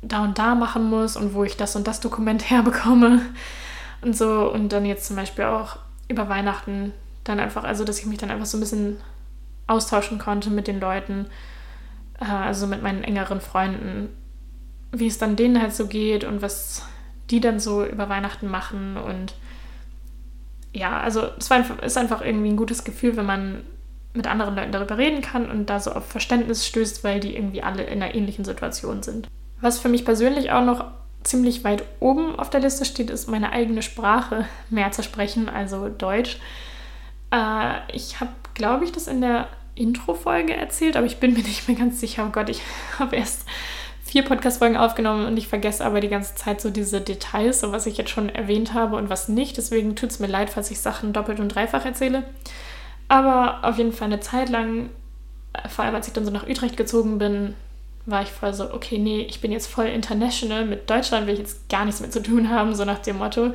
[SPEAKER 1] da und da machen muss und wo ich das und das Dokument herbekomme und so. Und dann jetzt zum Beispiel auch über Weihnachten dann einfach, also dass ich mich dann einfach so ein bisschen austauschen konnte mit den Leuten, äh, also mit meinen engeren Freunden wie es dann denen halt so geht und was die dann so über Weihnachten machen. Und ja, also es war einfach, ist einfach irgendwie ein gutes Gefühl, wenn man mit anderen Leuten darüber reden kann und da so auf Verständnis stößt, weil die irgendwie alle in einer ähnlichen Situation sind. Was für mich persönlich auch noch ziemlich weit oben auf der Liste steht, ist meine eigene Sprache mehr zu sprechen, also Deutsch. Äh, ich habe, glaube ich, das in der Intro-Folge erzählt, aber ich bin mir nicht mehr ganz sicher. Oh Gott, ich habe erst vier Podcast-Folgen aufgenommen und ich vergesse aber die ganze Zeit so diese Details, so was ich jetzt schon erwähnt habe und was nicht. Deswegen tut es mir leid, falls ich Sachen doppelt und dreifach erzähle. Aber auf jeden Fall eine Zeit lang, äh, vor allem als ich dann so nach Utrecht gezogen bin, war ich voll so, okay, nee, ich bin jetzt voll international, mit Deutschland will ich jetzt gar nichts mehr zu tun haben, so nach dem Motto.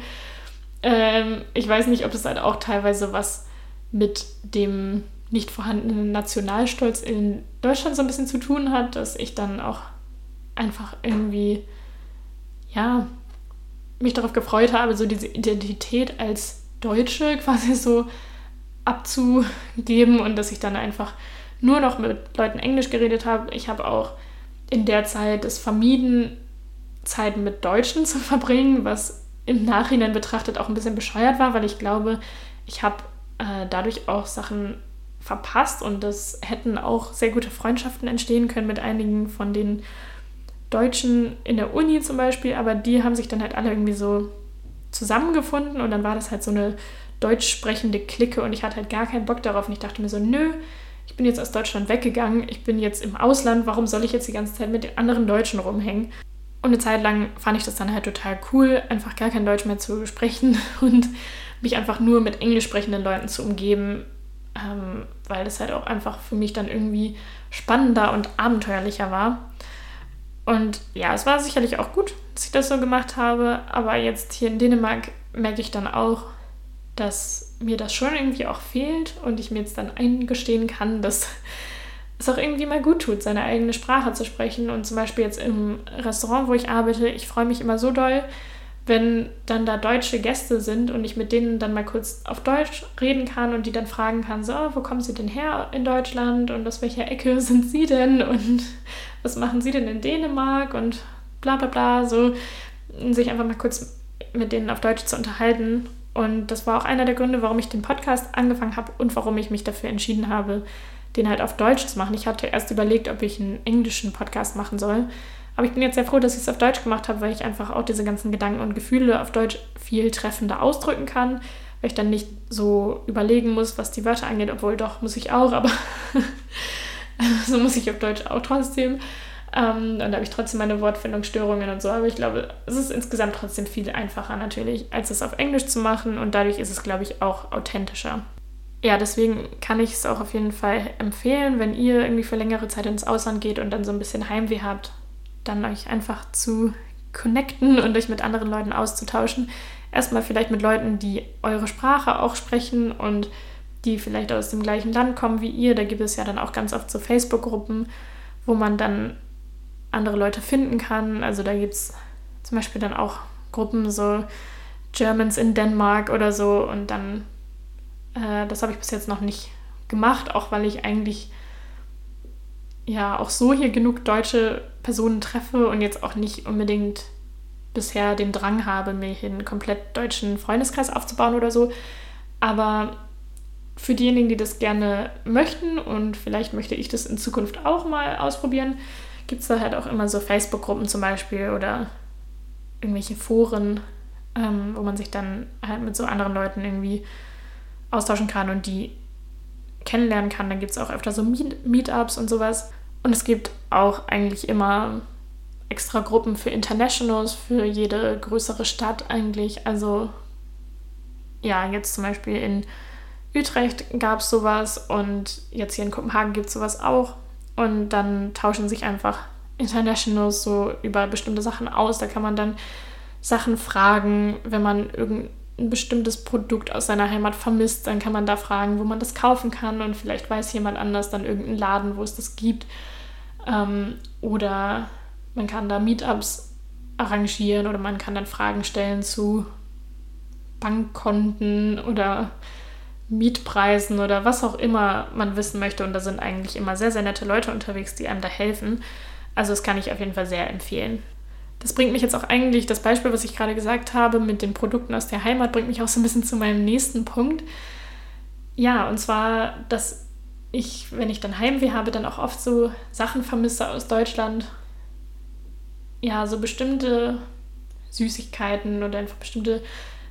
[SPEAKER 1] Ähm, ich weiß nicht, ob das halt auch teilweise was mit dem nicht vorhandenen Nationalstolz in Deutschland so ein bisschen zu tun hat, dass ich dann auch einfach irgendwie, ja, mich darauf gefreut habe, so diese Identität als Deutsche quasi so abzugeben und dass ich dann einfach nur noch mit Leuten Englisch geredet habe. Ich habe auch in der Zeit es vermieden, Zeiten mit Deutschen zu verbringen, was im Nachhinein betrachtet auch ein bisschen bescheuert war, weil ich glaube, ich habe äh, dadurch auch Sachen verpasst und das hätten auch sehr gute Freundschaften entstehen können mit einigen von den Deutschen in der Uni zum Beispiel, aber die haben sich dann halt alle irgendwie so zusammengefunden und dann war das halt so eine deutsch sprechende Clique und ich hatte halt gar keinen Bock darauf und ich dachte mir so, nö, ich bin jetzt aus Deutschland weggegangen, ich bin jetzt im Ausland, warum soll ich jetzt die ganze Zeit mit den anderen Deutschen rumhängen? Und eine Zeit lang fand ich das dann halt total cool, einfach gar kein Deutsch mehr zu sprechen und mich einfach nur mit englisch sprechenden Leuten zu umgeben, ähm, weil das halt auch einfach für mich dann irgendwie spannender und abenteuerlicher war. Und ja, es war sicherlich auch gut, dass ich das so gemacht habe, aber jetzt hier in Dänemark merke ich dann auch, dass mir das schon irgendwie auch fehlt und ich mir jetzt dann eingestehen kann, dass es auch irgendwie mal gut tut, seine eigene Sprache zu sprechen. Und zum Beispiel jetzt im Restaurant, wo ich arbeite, ich freue mich immer so doll, wenn dann da deutsche Gäste sind und ich mit denen dann mal kurz auf Deutsch reden kann und die dann fragen kann, so, wo kommen sie denn her in Deutschland? Und aus welcher Ecke sind sie denn? Und was machen sie denn in Dänemark? Und bla bla bla, so sich einfach mal kurz mit denen auf Deutsch zu unterhalten und das war auch einer der Gründe, warum ich den Podcast angefangen habe und warum ich mich dafür entschieden habe, den halt auf Deutsch zu machen. Ich hatte erst überlegt, ob ich einen englischen Podcast machen soll. Aber ich bin jetzt sehr froh, dass ich es auf Deutsch gemacht habe, weil ich einfach auch diese ganzen Gedanken und Gefühle auf Deutsch viel treffender ausdrücken kann, weil ich dann nicht so überlegen muss, was die Wörter angeht, obwohl doch muss ich auch, aber so muss ich auf Deutsch auch trotzdem. Ähm, und da habe ich trotzdem meine Wortfindungsstörungen und so. Aber ich glaube, es ist insgesamt trotzdem viel einfacher natürlich, als es auf Englisch zu machen. Und dadurch ist es, glaube ich, auch authentischer. Ja, deswegen kann ich es auch auf jeden Fall empfehlen, wenn ihr irgendwie für längere Zeit ins Ausland geht und dann so ein bisschen Heimweh habt, dann euch einfach zu connecten und euch mit anderen Leuten auszutauschen. Erstmal vielleicht mit Leuten, die eure Sprache auch sprechen und die vielleicht aus dem gleichen Land kommen wie ihr. Da gibt es ja dann auch ganz oft so Facebook-Gruppen, wo man dann andere Leute finden kann. Also da gibt es zum Beispiel dann auch Gruppen so Germans in Denmark oder so und dann, äh, das habe ich bis jetzt noch nicht gemacht, auch weil ich eigentlich ja auch so hier genug deutsche Personen treffe und jetzt auch nicht unbedingt bisher den Drang habe, mir hier einen komplett deutschen Freundeskreis aufzubauen oder so. Aber für diejenigen, die das gerne möchten und vielleicht möchte ich das in Zukunft auch mal ausprobieren, gibt es da halt auch immer so Facebook-Gruppen zum Beispiel oder irgendwelche Foren, ähm, wo man sich dann halt mit so anderen Leuten irgendwie austauschen kann und die kennenlernen kann. Dann gibt es auch öfter so Meet Meetups und sowas. Und es gibt auch eigentlich immer extra Gruppen für Internationals, für jede größere Stadt eigentlich. Also ja, jetzt zum Beispiel in Utrecht gab es sowas und jetzt hier in Kopenhagen gibt es sowas auch. Und dann tauschen sich einfach Internationals so über bestimmte Sachen aus. Da kann man dann Sachen fragen, wenn man irgendein bestimmtes Produkt aus seiner Heimat vermisst, dann kann man da fragen, wo man das kaufen kann und vielleicht weiß jemand anders dann irgendeinen Laden, wo es das gibt. Ähm, oder man kann da Meetups arrangieren oder man kann dann Fragen stellen zu Bankkonten oder Mietpreisen oder was auch immer man wissen möchte. Und da sind eigentlich immer sehr, sehr nette Leute unterwegs, die einem da helfen. Also das kann ich auf jeden Fall sehr empfehlen. Das bringt mich jetzt auch eigentlich, das Beispiel, was ich gerade gesagt habe mit den Produkten aus der Heimat, bringt mich auch so ein bisschen zu meinem nächsten Punkt. Ja, und zwar, dass ich, wenn ich dann Heimweh habe, dann auch oft so Sachen vermisse aus Deutschland. Ja, so bestimmte Süßigkeiten oder einfach bestimmte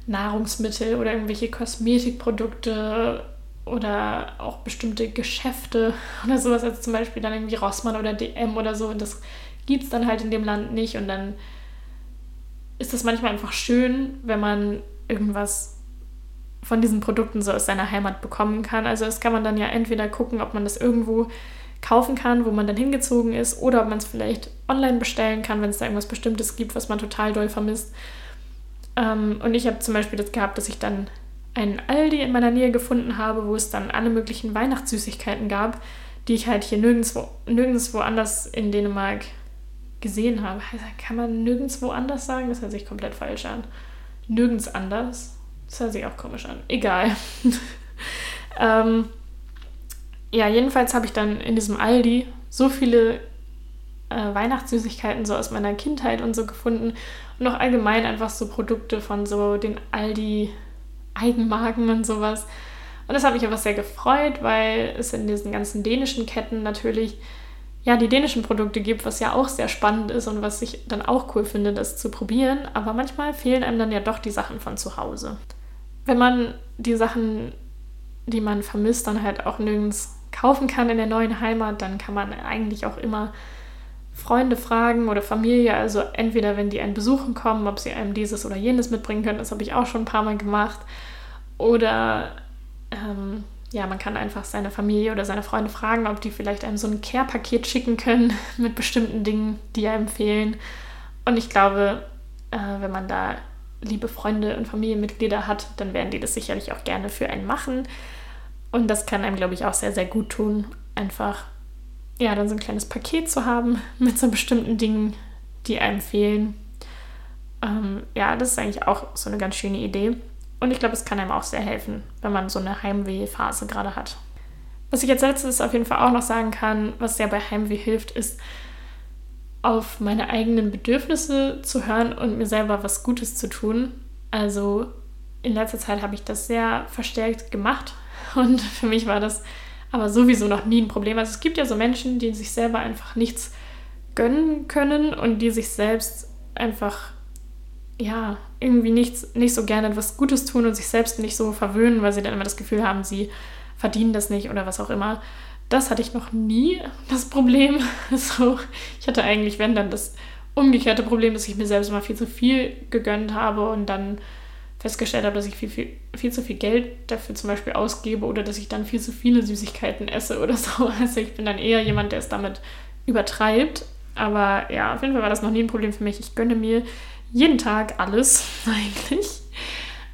[SPEAKER 1] Nahrungsmittel oder irgendwelche Kosmetikprodukte oder auch bestimmte Geschäfte oder sowas, als zum Beispiel dann irgendwie Rossmann oder DM oder so. Und das gibt es dann halt in dem Land nicht. Und dann ist das manchmal einfach schön, wenn man irgendwas von diesen Produkten so aus seiner Heimat bekommen kann. Also das kann man dann ja entweder gucken, ob man das irgendwo kaufen kann, wo man dann hingezogen ist, oder ob man es vielleicht online bestellen kann, wenn es da irgendwas Bestimmtes gibt, was man total doll vermisst. Ähm, und ich habe zum Beispiel das gehabt, dass ich dann einen Aldi in meiner Nähe gefunden habe, wo es dann alle möglichen Weihnachtssüßigkeiten gab, die ich halt hier nirgendwo, nirgendwo anders in Dänemark gesehen habe. Kann man nirgendwo anders sagen? Das hört sich komplett falsch an. Nirgends anders. Das hört sich auch komisch an. Egal. ähm, ja, jedenfalls habe ich dann in diesem Aldi so viele äh, Weihnachtssüßigkeiten so aus meiner Kindheit und so gefunden und auch allgemein einfach so Produkte von so den Aldi Eigenmarken und sowas. Und das hat mich einfach sehr gefreut, weil es in diesen ganzen dänischen Ketten natürlich ja die dänischen Produkte gibt, was ja auch sehr spannend ist und was ich dann auch cool finde, das zu probieren. Aber manchmal fehlen einem dann ja doch die Sachen von zu Hause. Wenn man die Sachen, die man vermisst, dann halt auch nirgends kaufen kann in der neuen Heimat, dann kann man eigentlich auch immer Freunde fragen oder Familie, also entweder wenn die einen besuchen kommen, ob sie einem dieses oder jenes mitbringen können, das habe ich auch schon ein paar Mal gemacht. Oder ähm, ja, man kann einfach seine Familie oder seine Freunde fragen, ob die vielleicht einem so ein Care-Paket schicken können mit bestimmten Dingen, die einem fehlen. Und ich glaube, äh, wenn man da liebe Freunde und Familienmitglieder hat, dann werden die das sicherlich auch gerne für einen machen. Und das kann einem, glaube ich, auch sehr, sehr gut tun, einfach ja, dann so ein kleines Paket zu haben mit so bestimmten Dingen, die einem fehlen. Ähm, ja, das ist eigentlich auch so eine ganz schöne Idee. Und ich glaube, es kann einem auch sehr helfen, wenn man so eine Heimweh-Phase gerade hat. Was ich als letztes auf jeden Fall auch noch sagen kann, was sehr bei Heimweh hilft, ist, auf meine eigenen Bedürfnisse zu hören und mir selber was Gutes zu tun. Also in letzter Zeit habe ich das sehr verstärkt gemacht und für mich war das aber sowieso noch nie ein Problem. Also es gibt ja so Menschen, die sich selber einfach nichts gönnen können und die sich selbst einfach ja, irgendwie nichts, nicht so gerne etwas Gutes tun und sich selbst nicht so verwöhnen, weil sie dann immer das Gefühl haben, sie verdienen das nicht oder was auch immer. Das hatte ich noch nie, das Problem. So, ich hatte eigentlich, wenn dann das umgekehrte Problem, dass ich mir selbst immer viel zu viel gegönnt habe und dann festgestellt habe, dass ich viel, viel, viel zu viel Geld dafür zum Beispiel ausgebe oder dass ich dann viel zu viele Süßigkeiten esse oder so. Also ich bin dann eher jemand, der es damit übertreibt. Aber ja, auf jeden Fall war das noch nie ein Problem für mich. Ich gönne mir jeden Tag alles eigentlich.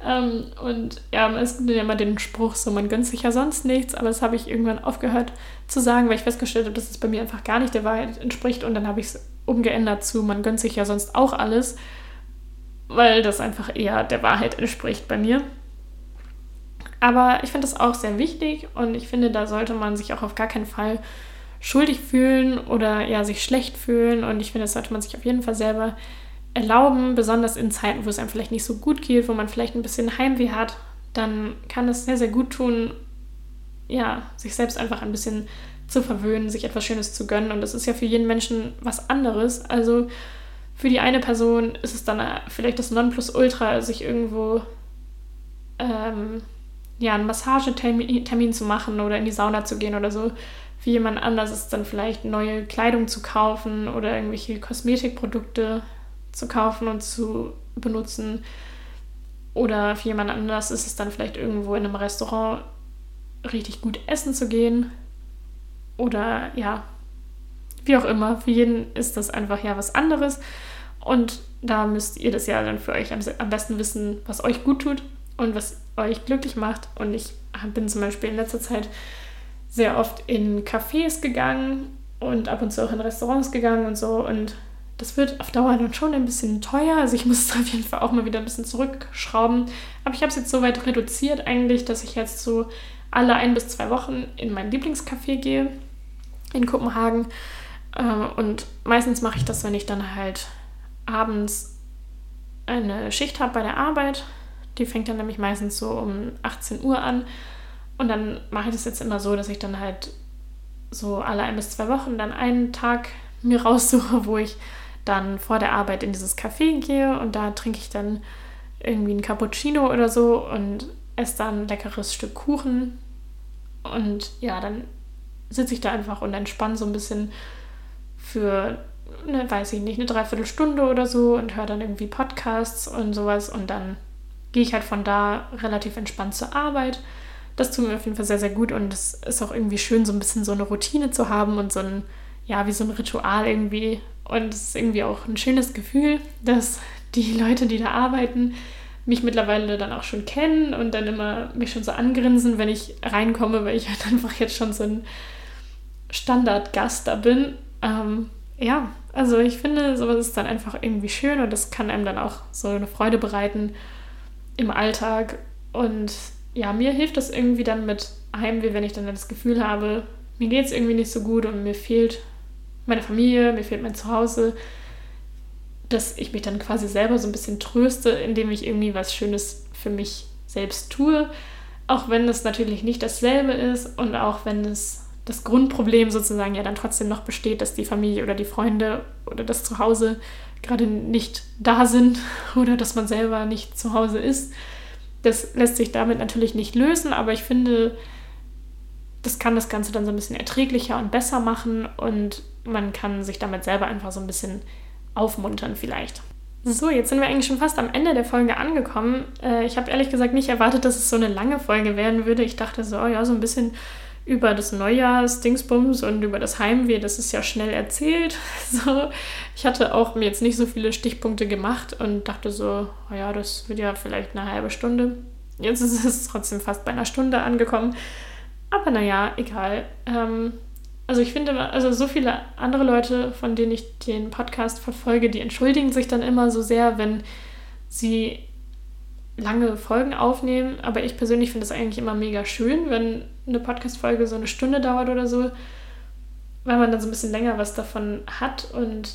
[SPEAKER 1] Ähm, und ja, es gibt ja immer den Spruch, so man gönnt sich ja sonst nichts, aber das habe ich irgendwann aufgehört zu sagen, weil ich festgestellt habe, dass es bei mir einfach gar nicht der Wahrheit entspricht und dann habe ich es umgeändert zu, man gönnt sich ja sonst auch alles, weil das einfach eher der Wahrheit entspricht bei mir. Aber ich finde das auch sehr wichtig und ich finde, da sollte man sich auch auf gar keinen Fall schuldig fühlen oder ja, sich schlecht fühlen und ich finde, das sollte man sich auf jeden Fall selber erlauben, besonders in Zeiten, wo es einem vielleicht nicht so gut geht, wo man vielleicht ein bisschen Heimweh hat, dann kann es sehr, sehr gut tun, ja, sich selbst einfach ein bisschen zu verwöhnen, sich etwas Schönes zu gönnen. Und das ist ja für jeden Menschen was anderes. Also für die eine Person ist es dann vielleicht das Nonplusultra, sich irgendwo ähm, ja, einen Massagetermin zu machen oder in die Sauna zu gehen oder so. Für jemand anders ist es dann vielleicht neue Kleidung zu kaufen oder irgendwelche Kosmetikprodukte zu kaufen und zu benutzen. Oder für jemand anders ist es dann vielleicht irgendwo in einem Restaurant richtig gut essen zu gehen. Oder ja, wie auch immer. Für jeden ist das einfach ja was anderes. Und da müsst ihr das ja dann für euch am besten wissen, was euch gut tut und was euch glücklich macht. Und ich bin zum Beispiel in letzter Zeit sehr oft in Cafés gegangen und ab und zu auch in Restaurants gegangen und so. Und das wird auf Dauer dann schon ein bisschen teuer. Also ich muss es auf jeden Fall auch mal wieder ein bisschen zurückschrauben. Aber ich habe es jetzt so weit reduziert eigentlich, dass ich jetzt so alle ein bis zwei Wochen in mein Lieblingscafé gehe in Kopenhagen. Äh, und meistens mache ich das, wenn ich dann halt abends eine Schicht habe bei der Arbeit. Die fängt dann nämlich meistens so um 18 Uhr an. Und dann mache ich das jetzt immer so, dass ich dann halt so alle ein bis zwei Wochen dann einen Tag mir raussuche, wo ich dann vor der Arbeit in dieses Café gehe und da trinke ich dann irgendwie ein Cappuccino oder so und esse dann ein leckeres Stück Kuchen. Und ja, dann sitze ich da einfach und entspanne so ein bisschen für, ne, weiß ich nicht, eine Dreiviertelstunde oder so und höre dann irgendwie Podcasts und sowas und dann gehe ich halt von da relativ entspannt zur Arbeit. Das tut mir auf jeden Fall sehr, sehr gut und es ist auch irgendwie schön, so ein bisschen so eine Routine zu haben und so ein, ja, wie so ein Ritual irgendwie. Und es ist irgendwie auch ein schönes Gefühl, dass die Leute, die da arbeiten, mich mittlerweile dann auch schon kennen und dann immer mich schon so angrinsen, wenn ich reinkomme, weil ich halt einfach jetzt schon so ein Standardgast da bin. Ähm, ja, also ich finde, sowas ist dann einfach irgendwie schön und das kann einem dann auch so eine Freude bereiten im Alltag. Und ja, mir hilft das irgendwie dann mit Heimweh, wenn ich dann das Gefühl habe, mir geht es irgendwie nicht so gut und mir fehlt meine Familie, mir fehlt mein Zuhause, dass ich mich dann quasi selber so ein bisschen tröste, indem ich irgendwie was Schönes für mich selbst tue. Auch wenn es natürlich nicht dasselbe ist und auch wenn es das Grundproblem sozusagen ja dann trotzdem noch besteht, dass die Familie oder die Freunde oder das Zuhause gerade nicht da sind oder dass man selber nicht zu Hause ist. Das lässt sich damit natürlich nicht lösen, aber ich finde, das kann das Ganze dann so ein bisschen erträglicher und besser machen und man kann sich damit selber einfach so ein bisschen aufmuntern vielleicht. So, jetzt sind wir eigentlich schon fast am Ende der Folge angekommen. Äh, ich habe ehrlich gesagt nicht erwartet, dass es so eine lange Folge werden würde. Ich dachte so, oh ja, so ein bisschen über das Neujahrsdingsbums und über das Heimweh, das ist ja schnell erzählt. So, ich hatte auch mir jetzt nicht so viele Stichpunkte gemacht und dachte so, oh ja, das wird ja vielleicht eine halbe Stunde. Jetzt ist es trotzdem fast bei einer Stunde angekommen. Aber naja, egal. Ähm, also ich finde, also so viele andere Leute, von denen ich den Podcast verfolge, die entschuldigen sich dann immer so sehr, wenn sie lange Folgen aufnehmen. Aber ich persönlich finde es eigentlich immer mega schön, wenn eine Podcast-Folge so eine Stunde dauert oder so, weil man dann so ein bisschen länger was davon hat und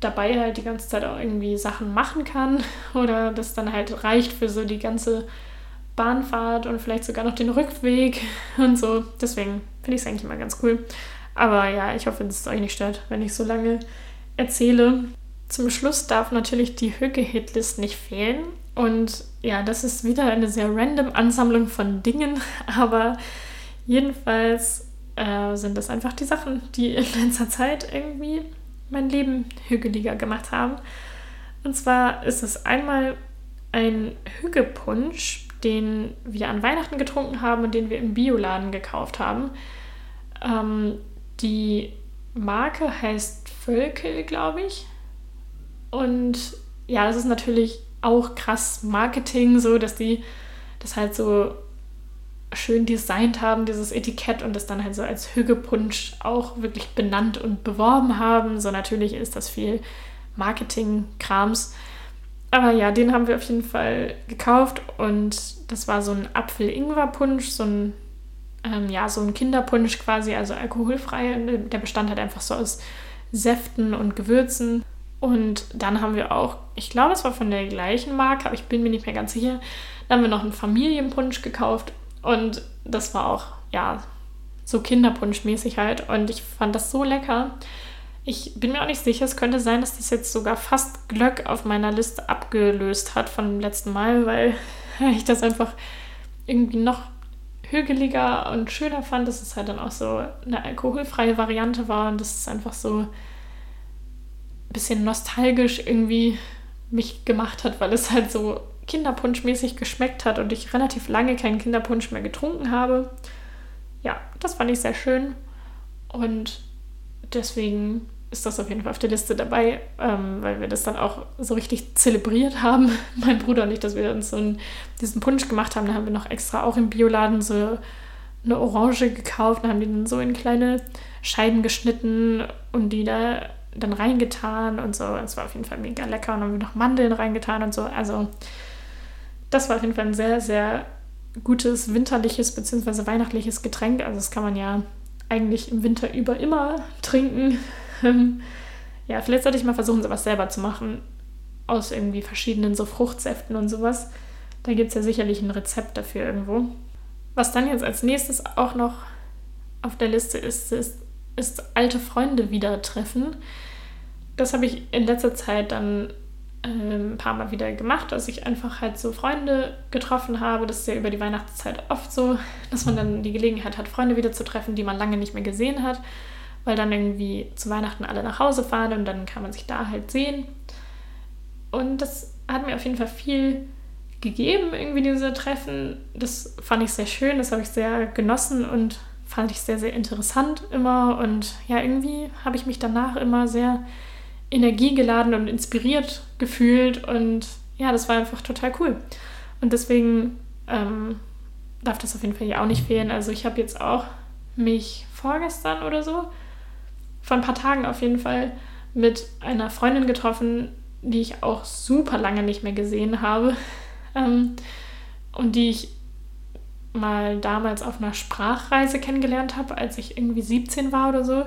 [SPEAKER 1] dabei halt die ganze Zeit auch irgendwie Sachen machen kann oder das dann halt reicht für so die ganze Bahnfahrt und vielleicht sogar noch den Rückweg und so. Deswegen finde ich es eigentlich immer ganz cool. Aber ja, ich hoffe, dass es euch nicht stört, wenn ich so lange erzähle. Zum Schluss darf natürlich die Hücke-Hitlist nicht fehlen. Und ja, das ist wieder eine sehr random Ansammlung von Dingen, aber jedenfalls äh, sind das einfach die Sachen, die in letzter Zeit irgendwie mein Leben hügeliger gemacht haben. Und zwar ist es einmal ein Hügepunsch, den wir an Weihnachten getrunken haben und den wir im Bioladen gekauft haben. Ähm, die Marke heißt Völkel, glaube ich. Und ja, das ist natürlich auch krass Marketing, so dass die das halt so schön designt haben, dieses Etikett und das dann halt so als Hügepunsch auch wirklich benannt und beworben haben. So natürlich ist das viel Marketing-Krams. Aber ja, den haben wir auf jeden Fall gekauft und das war so ein Apfel-Ingwer-Punsch, so ein ähm, ja, so ein Kinderpunsch quasi, also alkoholfrei. Der bestand halt einfach so aus Säften und Gewürzen. Und dann haben wir auch, ich glaube, es war von der gleichen Marke, aber ich bin mir nicht mehr ganz sicher. Dann haben wir noch einen Familienpunsch gekauft und das war auch, ja, so Kinderpunschmäßig halt. Und ich fand das so lecker. Ich bin mir auch nicht sicher, es könnte sein, dass das jetzt sogar fast Glöck auf meiner Liste abgelöst hat von dem letzten Mal, weil ich das einfach irgendwie noch hügeliger und schöner fand, dass es halt dann auch so eine alkoholfreie Variante war und dass es einfach so bisschen nostalgisch irgendwie mich gemacht hat, weil es halt so Kinderpunschmäßig geschmeckt hat und ich relativ lange keinen Kinderpunsch mehr getrunken habe. Ja, das fand ich sehr schön und deswegen ist das auf jeden Fall auf der Liste dabei, ähm, weil wir das dann auch so richtig zelebriert haben, mein Bruder und ich, dass wir uns so einen, diesen Punsch gemacht haben. Da haben wir noch extra auch im Bioladen so eine Orange gekauft, dann haben die dann so in kleine Scheiben geschnitten und die da dann reingetan und so. Es war auf jeden Fall mega lecker und dann haben wir noch Mandeln reingetan und so. Also das war auf jeden Fall ein sehr, sehr gutes winterliches bzw. weihnachtliches Getränk. Also das kann man ja eigentlich im Winter über immer trinken. ja, vielleicht sollte ich mal versuchen, sowas selber zu machen. aus irgendwie verschiedenen so Fruchtsäften und sowas. Da gibt es ja sicherlich ein Rezept dafür irgendwo. Was dann jetzt als nächstes auch noch auf der Liste ist, ist, ist alte Freunde wieder treffen. Das habe ich in letzter Zeit dann äh, ein paar Mal wieder gemacht, dass ich einfach halt so Freunde getroffen habe. Das ist ja über die Weihnachtszeit oft so, dass man dann die Gelegenheit hat, Freunde wieder zu treffen, die man lange nicht mehr gesehen hat, weil dann irgendwie zu Weihnachten alle nach Hause fahren und dann kann man sich da halt sehen. Und das hat mir auf jeden Fall viel gegeben, irgendwie diese Treffen. Das fand ich sehr schön, das habe ich sehr genossen und fand ich sehr, sehr interessant immer. Und ja, irgendwie habe ich mich danach immer sehr energiegeladen und inspiriert gefühlt. Und ja, das war einfach total cool. Und deswegen ähm, darf das auf jeden Fall hier auch nicht fehlen. Also ich habe jetzt auch mich vorgestern oder so, vor ein paar Tagen auf jeden Fall, mit einer Freundin getroffen, die ich auch super lange nicht mehr gesehen habe. Ähm, und die ich mal damals auf einer Sprachreise kennengelernt habe, als ich irgendwie 17 war oder so.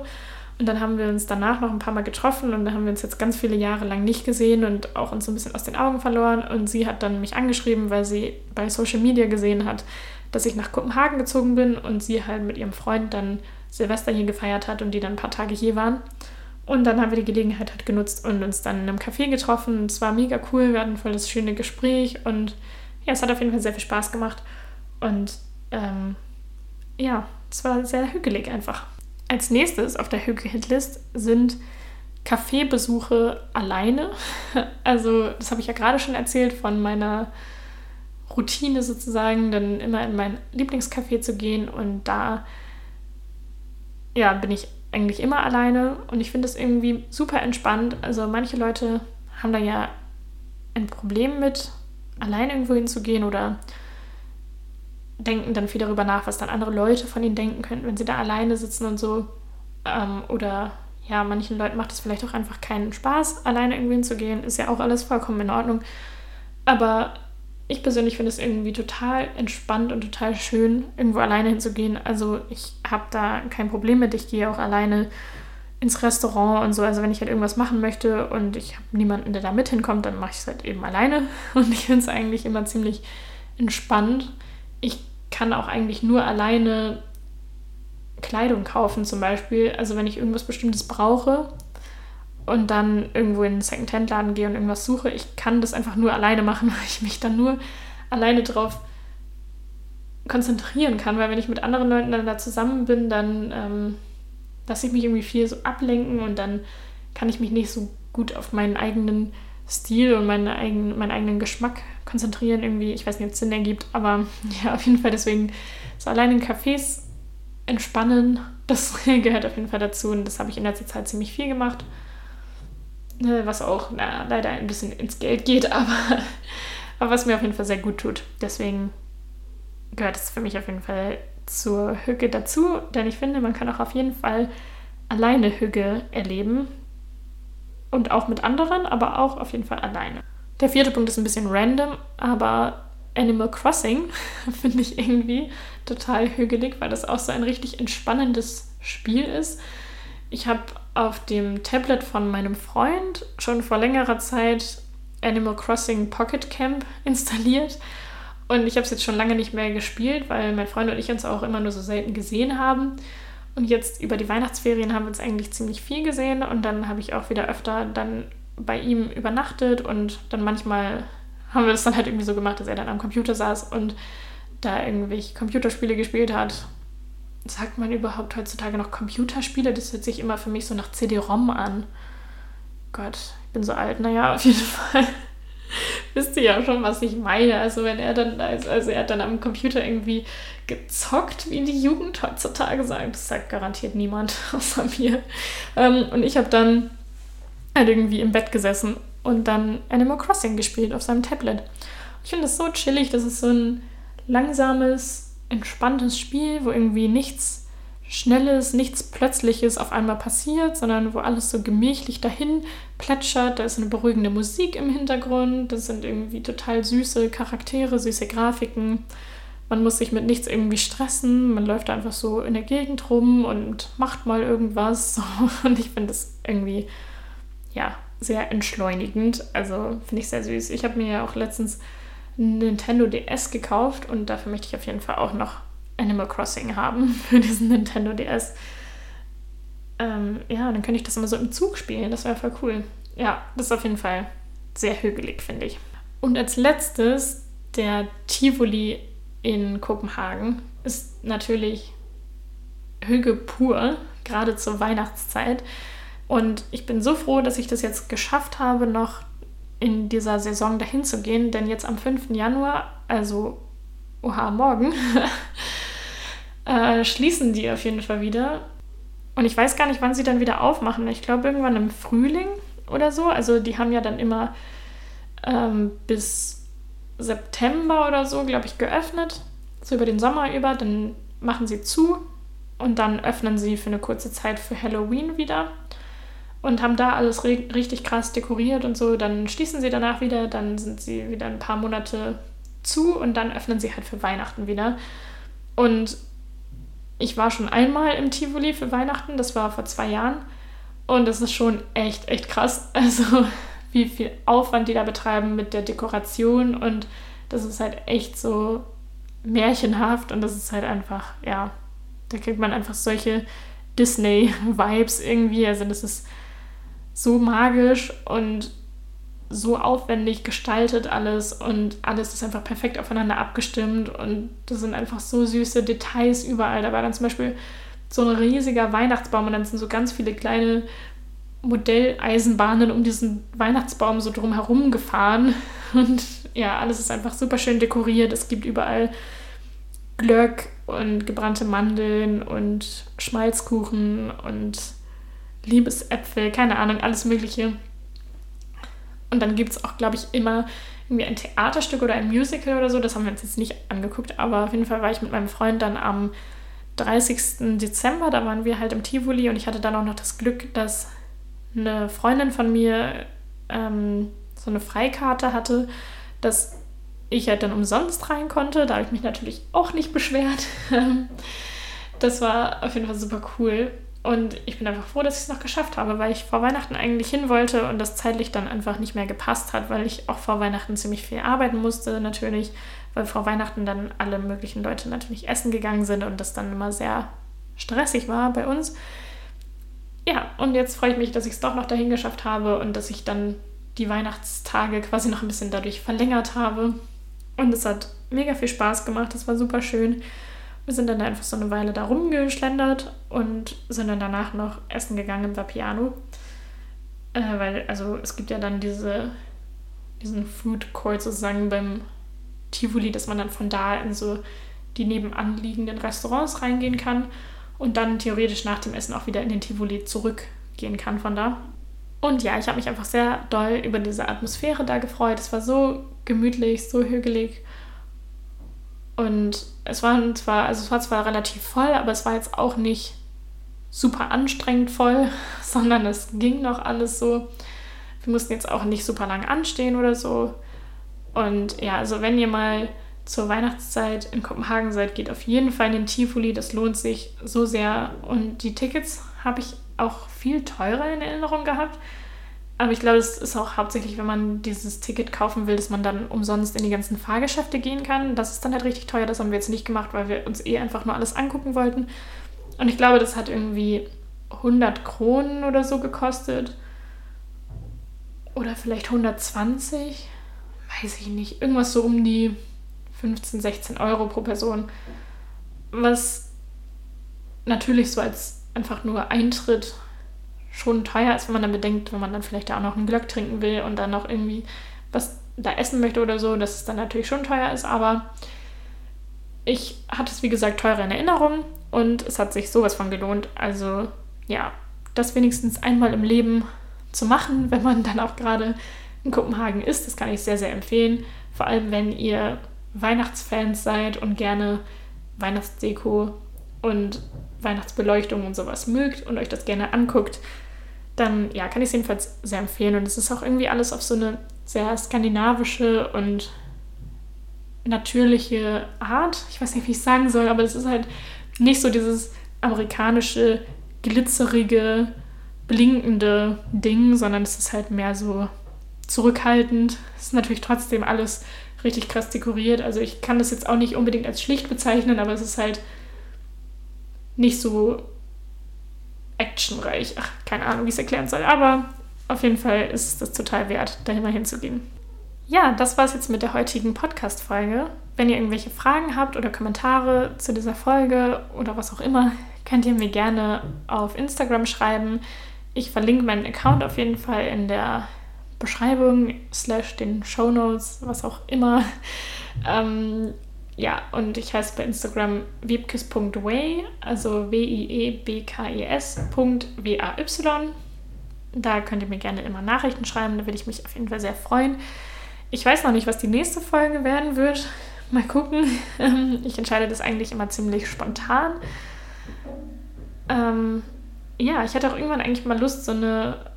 [SPEAKER 1] Und dann haben wir uns danach noch ein paar Mal getroffen und dann haben wir uns jetzt ganz viele Jahre lang nicht gesehen und auch uns so ein bisschen aus den Augen verloren. Und sie hat dann mich angeschrieben, weil sie bei Social Media gesehen hat, dass ich nach Kopenhagen gezogen bin und sie halt mit ihrem Freund dann Silvester hier gefeiert hat und die dann ein paar Tage hier waren. Und dann haben wir die Gelegenheit halt genutzt und uns dann in einem Café getroffen. Es war mega cool, wir hatten voll das schöne Gespräch und ja, es hat auf jeden Fall sehr viel Spaß gemacht. Und ähm, ja, es war sehr hügelig einfach. Als nächstes auf der Hügel-Hitlist sind Kaffeebesuche alleine. Also, das habe ich ja gerade schon erzählt von meiner Routine sozusagen, dann immer in mein Lieblingscafé zu gehen und da ja, bin ich eigentlich immer alleine und ich finde es irgendwie super entspannt. Also manche Leute haben da ja ein Problem mit, allein irgendwo hinzugehen oder denken dann viel darüber nach, was dann andere Leute von ihnen denken könnten, wenn sie da alleine sitzen und so. Ähm, oder ja, manchen Leuten macht es vielleicht auch einfach keinen Spaß, alleine irgendwo hinzugehen. Ist ja auch alles vollkommen in Ordnung. Aber ich persönlich finde es irgendwie total entspannt und total schön, irgendwo alleine hinzugehen. Also ich habe da kein Problem mit. Ich gehe auch alleine ins Restaurant und so. Also wenn ich halt irgendwas machen möchte und ich habe niemanden, der da mit hinkommt, dann mache ich es halt eben alleine. Und ich finde es eigentlich immer ziemlich entspannt. Ich kann auch eigentlich nur alleine Kleidung kaufen zum Beispiel. Also wenn ich irgendwas Bestimmtes brauche, und dann irgendwo in einen Second-Hand-Laden gehe und irgendwas suche. Ich kann das einfach nur alleine machen, weil ich mich dann nur alleine drauf konzentrieren kann, weil wenn ich mit anderen Leuten dann da zusammen bin, dann ähm, lasse ich mich irgendwie viel so ablenken und dann kann ich mich nicht so gut auf meinen eigenen Stil und meine eigen, meinen eigenen Geschmack konzentrieren. Irgendwie, ich weiß nicht, ob es Sinn ergibt, aber ja, auf jeden Fall deswegen so allein in Cafés entspannen, das gehört auf jeden Fall dazu und das habe ich in letzter Zeit ziemlich viel gemacht. Ne, was auch na, leider ein bisschen ins Geld geht, aber, aber was mir auf jeden Fall sehr gut tut. Deswegen gehört es für mich auf jeden Fall zur Hüge dazu, denn ich finde, man kann auch auf jeden Fall alleine Hüge erleben und auch mit anderen, aber auch auf jeden Fall alleine. Der vierte Punkt ist ein bisschen random, aber Animal Crossing finde ich irgendwie total hügelig, weil das auch so ein richtig entspannendes Spiel ist. Ich habe auf dem Tablet von meinem Freund schon vor längerer Zeit Animal Crossing Pocket Camp installiert. Und ich habe es jetzt schon lange nicht mehr gespielt, weil mein Freund und ich uns auch immer nur so selten gesehen haben. Und jetzt über die Weihnachtsferien haben wir uns eigentlich ziemlich viel gesehen. Und dann habe ich auch wieder öfter dann bei ihm übernachtet. Und dann manchmal haben wir das dann halt irgendwie so gemacht, dass er dann am Computer saß und da irgendwelche Computerspiele gespielt hat sagt man überhaupt heutzutage noch Computerspiele? Das hört sich immer für mich so nach CD-ROM an. Gott, ich bin so alt. Naja, auf jeden Fall wisst ihr ja schon, was ich meine. Also wenn er dann, also er hat dann am Computer irgendwie gezockt, wie die Jugend heutzutage sagt. Das sagt garantiert niemand außer mir. Ähm, und ich habe dann irgendwie im Bett gesessen und dann Animal Crossing gespielt auf seinem Tablet. Ich finde das so chillig, das ist so ein langsames, entspanntes Spiel, wo irgendwie nichts Schnelles, nichts Plötzliches auf einmal passiert, sondern wo alles so gemächlich dahin plätschert. Da ist eine beruhigende Musik im Hintergrund, das sind irgendwie total süße Charaktere, süße Grafiken. Man muss sich mit nichts irgendwie stressen, man läuft einfach so in der Gegend rum und macht mal irgendwas. Und ich finde das irgendwie, ja, sehr entschleunigend. Also finde ich sehr süß. Ich habe mir ja auch letztens einen Nintendo DS gekauft und dafür möchte ich auf jeden Fall auch noch Animal Crossing haben für diesen Nintendo DS. Ähm, ja, dann könnte ich das immer so im Zug spielen. Das wäre voll cool. Ja, das ist auf jeden Fall sehr hügelig, finde ich. Und als letztes, der Tivoli in Kopenhagen ist natürlich Hüge pur, gerade zur Weihnachtszeit. Und ich bin so froh, dass ich das jetzt geschafft habe, noch in dieser Saison dahin zu gehen, denn jetzt am 5. Januar, also oha, morgen, äh, schließen die auf jeden Fall wieder. Und ich weiß gar nicht, wann sie dann wieder aufmachen. Ich glaube irgendwann im Frühling oder so. Also die haben ja dann immer ähm, bis September oder so, glaube ich, geöffnet. So über den Sommer über. Dann machen sie zu und dann öffnen sie für eine kurze Zeit für Halloween wieder und haben da alles richtig krass dekoriert und so. Dann schließen sie danach wieder, dann sind sie wieder ein paar Monate zu und dann öffnen sie halt für Weihnachten wieder. Und ich war schon einmal im Tivoli für Weihnachten, das war vor zwei Jahren. Und das ist schon echt, echt krass. Also wie viel Aufwand die da betreiben mit der Dekoration und das ist halt echt so märchenhaft und das ist halt einfach, ja, da kriegt man einfach solche Disney-Vibes irgendwie. Also das ist so magisch und so aufwendig gestaltet alles und alles ist einfach perfekt aufeinander abgestimmt und das sind einfach so süße Details überall. Da war dann zum Beispiel so ein riesiger Weihnachtsbaum und dann sind so ganz viele kleine Modelleisenbahnen um diesen Weihnachtsbaum so drumherum gefahren und ja, alles ist einfach super schön dekoriert. Es gibt überall Glöck und gebrannte Mandeln und Schmalzkuchen und Liebesäpfel, keine Ahnung, alles Mögliche. Und dann gibt es auch, glaube ich, immer irgendwie ein Theaterstück oder ein Musical oder so. Das haben wir uns jetzt nicht angeguckt, aber auf jeden Fall war ich mit meinem Freund dann am 30. Dezember, da waren wir halt im Tivoli und ich hatte dann auch noch das Glück, dass eine Freundin von mir ähm, so eine Freikarte hatte, dass ich halt dann umsonst rein konnte. Da habe ich mich natürlich auch nicht beschwert. das war auf jeden Fall super cool. Und ich bin einfach froh, dass ich es noch geschafft habe, weil ich vor Weihnachten eigentlich hin wollte und das zeitlich dann einfach nicht mehr gepasst hat, weil ich auch vor Weihnachten ziemlich viel arbeiten musste, natürlich, weil vor Weihnachten dann alle möglichen Leute natürlich essen gegangen sind und das dann immer sehr stressig war bei uns. Ja, und jetzt freue ich mich, dass ich es doch noch dahin geschafft habe und dass ich dann die Weihnachtstage quasi noch ein bisschen dadurch verlängert habe. Und es hat mega viel Spaß gemacht, es war super schön. Wir sind dann einfach so eine Weile da rumgeschlendert und sind dann danach noch essen gegangen im Vapiano. Äh, weil, also es gibt ja dann diese, diesen Food Court sozusagen beim Tivoli, dass man dann von da in so die nebenanliegenden Restaurants reingehen kann und dann theoretisch nach dem Essen auch wieder in den Tivoli zurückgehen kann von da. Und ja, ich habe mich einfach sehr doll über diese Atmosphäre da gefreut. Es war so gemütlich, so hügelig und es war zwar, also es war zwar relativ voll, aber es war jetzt auch nicht super anstrengend voll, sondern es ging noch alles so. Wir mussten jetzt auch nicht super lang anstehen oder so. Und ja, also wenn ihr mal zur Weihnachtszeit in Kopenhagen seid, geht auf jeden Fall in den Tivoli. Das lohnt sich so sehr. Und die Tickets habe ich auch viel teurer in Erinnerung gehabt. Aber ich glaube, es ist auch hauptsächlich, wenn man dieses Ticket kaufen will, dass man dann umsonst in die ganzen Fahrgeschäfte gehen kann. Das ist dann halt richtig teuer. Das haben wir jetzt nicht gemacht, weil wir uns eh einfach nur alles angucken wollten. Und ich glaube, das hat irgendwie 100 Kronen oder so gekostet. Oder vielleicht 120. Weiß ich nicht. Irgendwas so um die 15, 16 Euro pro Person. Was natürlich so als einfach nur Eintritt schon teuer ist, wenn man dann bedenkt, wenn man dann vielleicht auch noch einen Glöck trinken will und dann noch irgendwie was da essen möchte oder so, dass es dann natürlich schon teuer ist, aber ich hatte es wie gesagt teurer in Erinnerung und es hat sich sowas von gelohnt. Also ja, das wenigstens einmal im Leben zu machen, wenn man dann auch gerade in Kopenhagen ist, das kann ich sehr, sehr empfehlen. Vor allem, wenn ihr Weihnachtsfans seid und gerne Weihnachtsdeko und Weihnachtsbeleuchtung und sowas mögt und euch das gerne anguckt, dann ja, kann ich es jedenfalls sehr empfehlen. Und es ist auch irgendwie alles auf so eine sehr skandinavische und natürliche Art. Ich weiß nicht, wie ich es sagen soll, aber es ist halt nicht so dieses amerikanische, glitzerige, blinkende Ding, sondern es ist halt mehr so zurückhaltend. Es ist natürlich trotzdem alles richtig krass dekoriert. Also ich kann das jetzt auch nicht unbedingt als schlicht bezeichnen, aber es ist halt nicht so actionreich. Ach, keine Ahnung, wie ich es erklären soll. Aber auf jeden Fall ist es total wert, da mal hinzugehen. Ja, das war es jetzt mit der heutigen Podcast-Folge. Wenn ihr irgendwelche Fragen habt oder Kommentare zu dieser Folge oder was auch immer, könnt ihr mir gerne auf Instagram schreiben. Ich verlinke meinen Account auf jeden Fall in der Beschreibung, slash den Show Notes, was auch immer. Ähm, ja, und ich heiße bei Instagram wiebkes.way, also W-I-E-B-K-E-S.W-A-Y. Da könnt ihr mir gerne immer Nachrichten schreiben, da würde ich mich auf jeden Fall sehr freuen. Ich weiß noch nicht, was die nächste Folge werden wird. Mal gucken. Ähm, ich entscheide das eigentlich immer ziemlich spontan. Ähm, ja, ich hatte auch irgendwann eigentlich mal Lust, so eine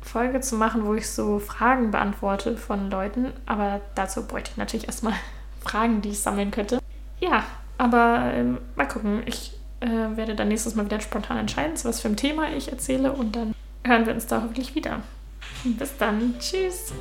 [SPEAKER 1] Folge zu machen, wo ich so Fragen beantworte von Leuten. Aber dazu bräuchte ich natürlich erstmal Fragen, die ich sammeln könnte. Ja, aber ähm, mal gucken. Ich äh, werde dann nächstes Mal wieder spontan entscheiden, zu was für ein Thema ich erzähle. Und dann hören wir uns da hoffentlich wieder. Bis dann. Tschüss.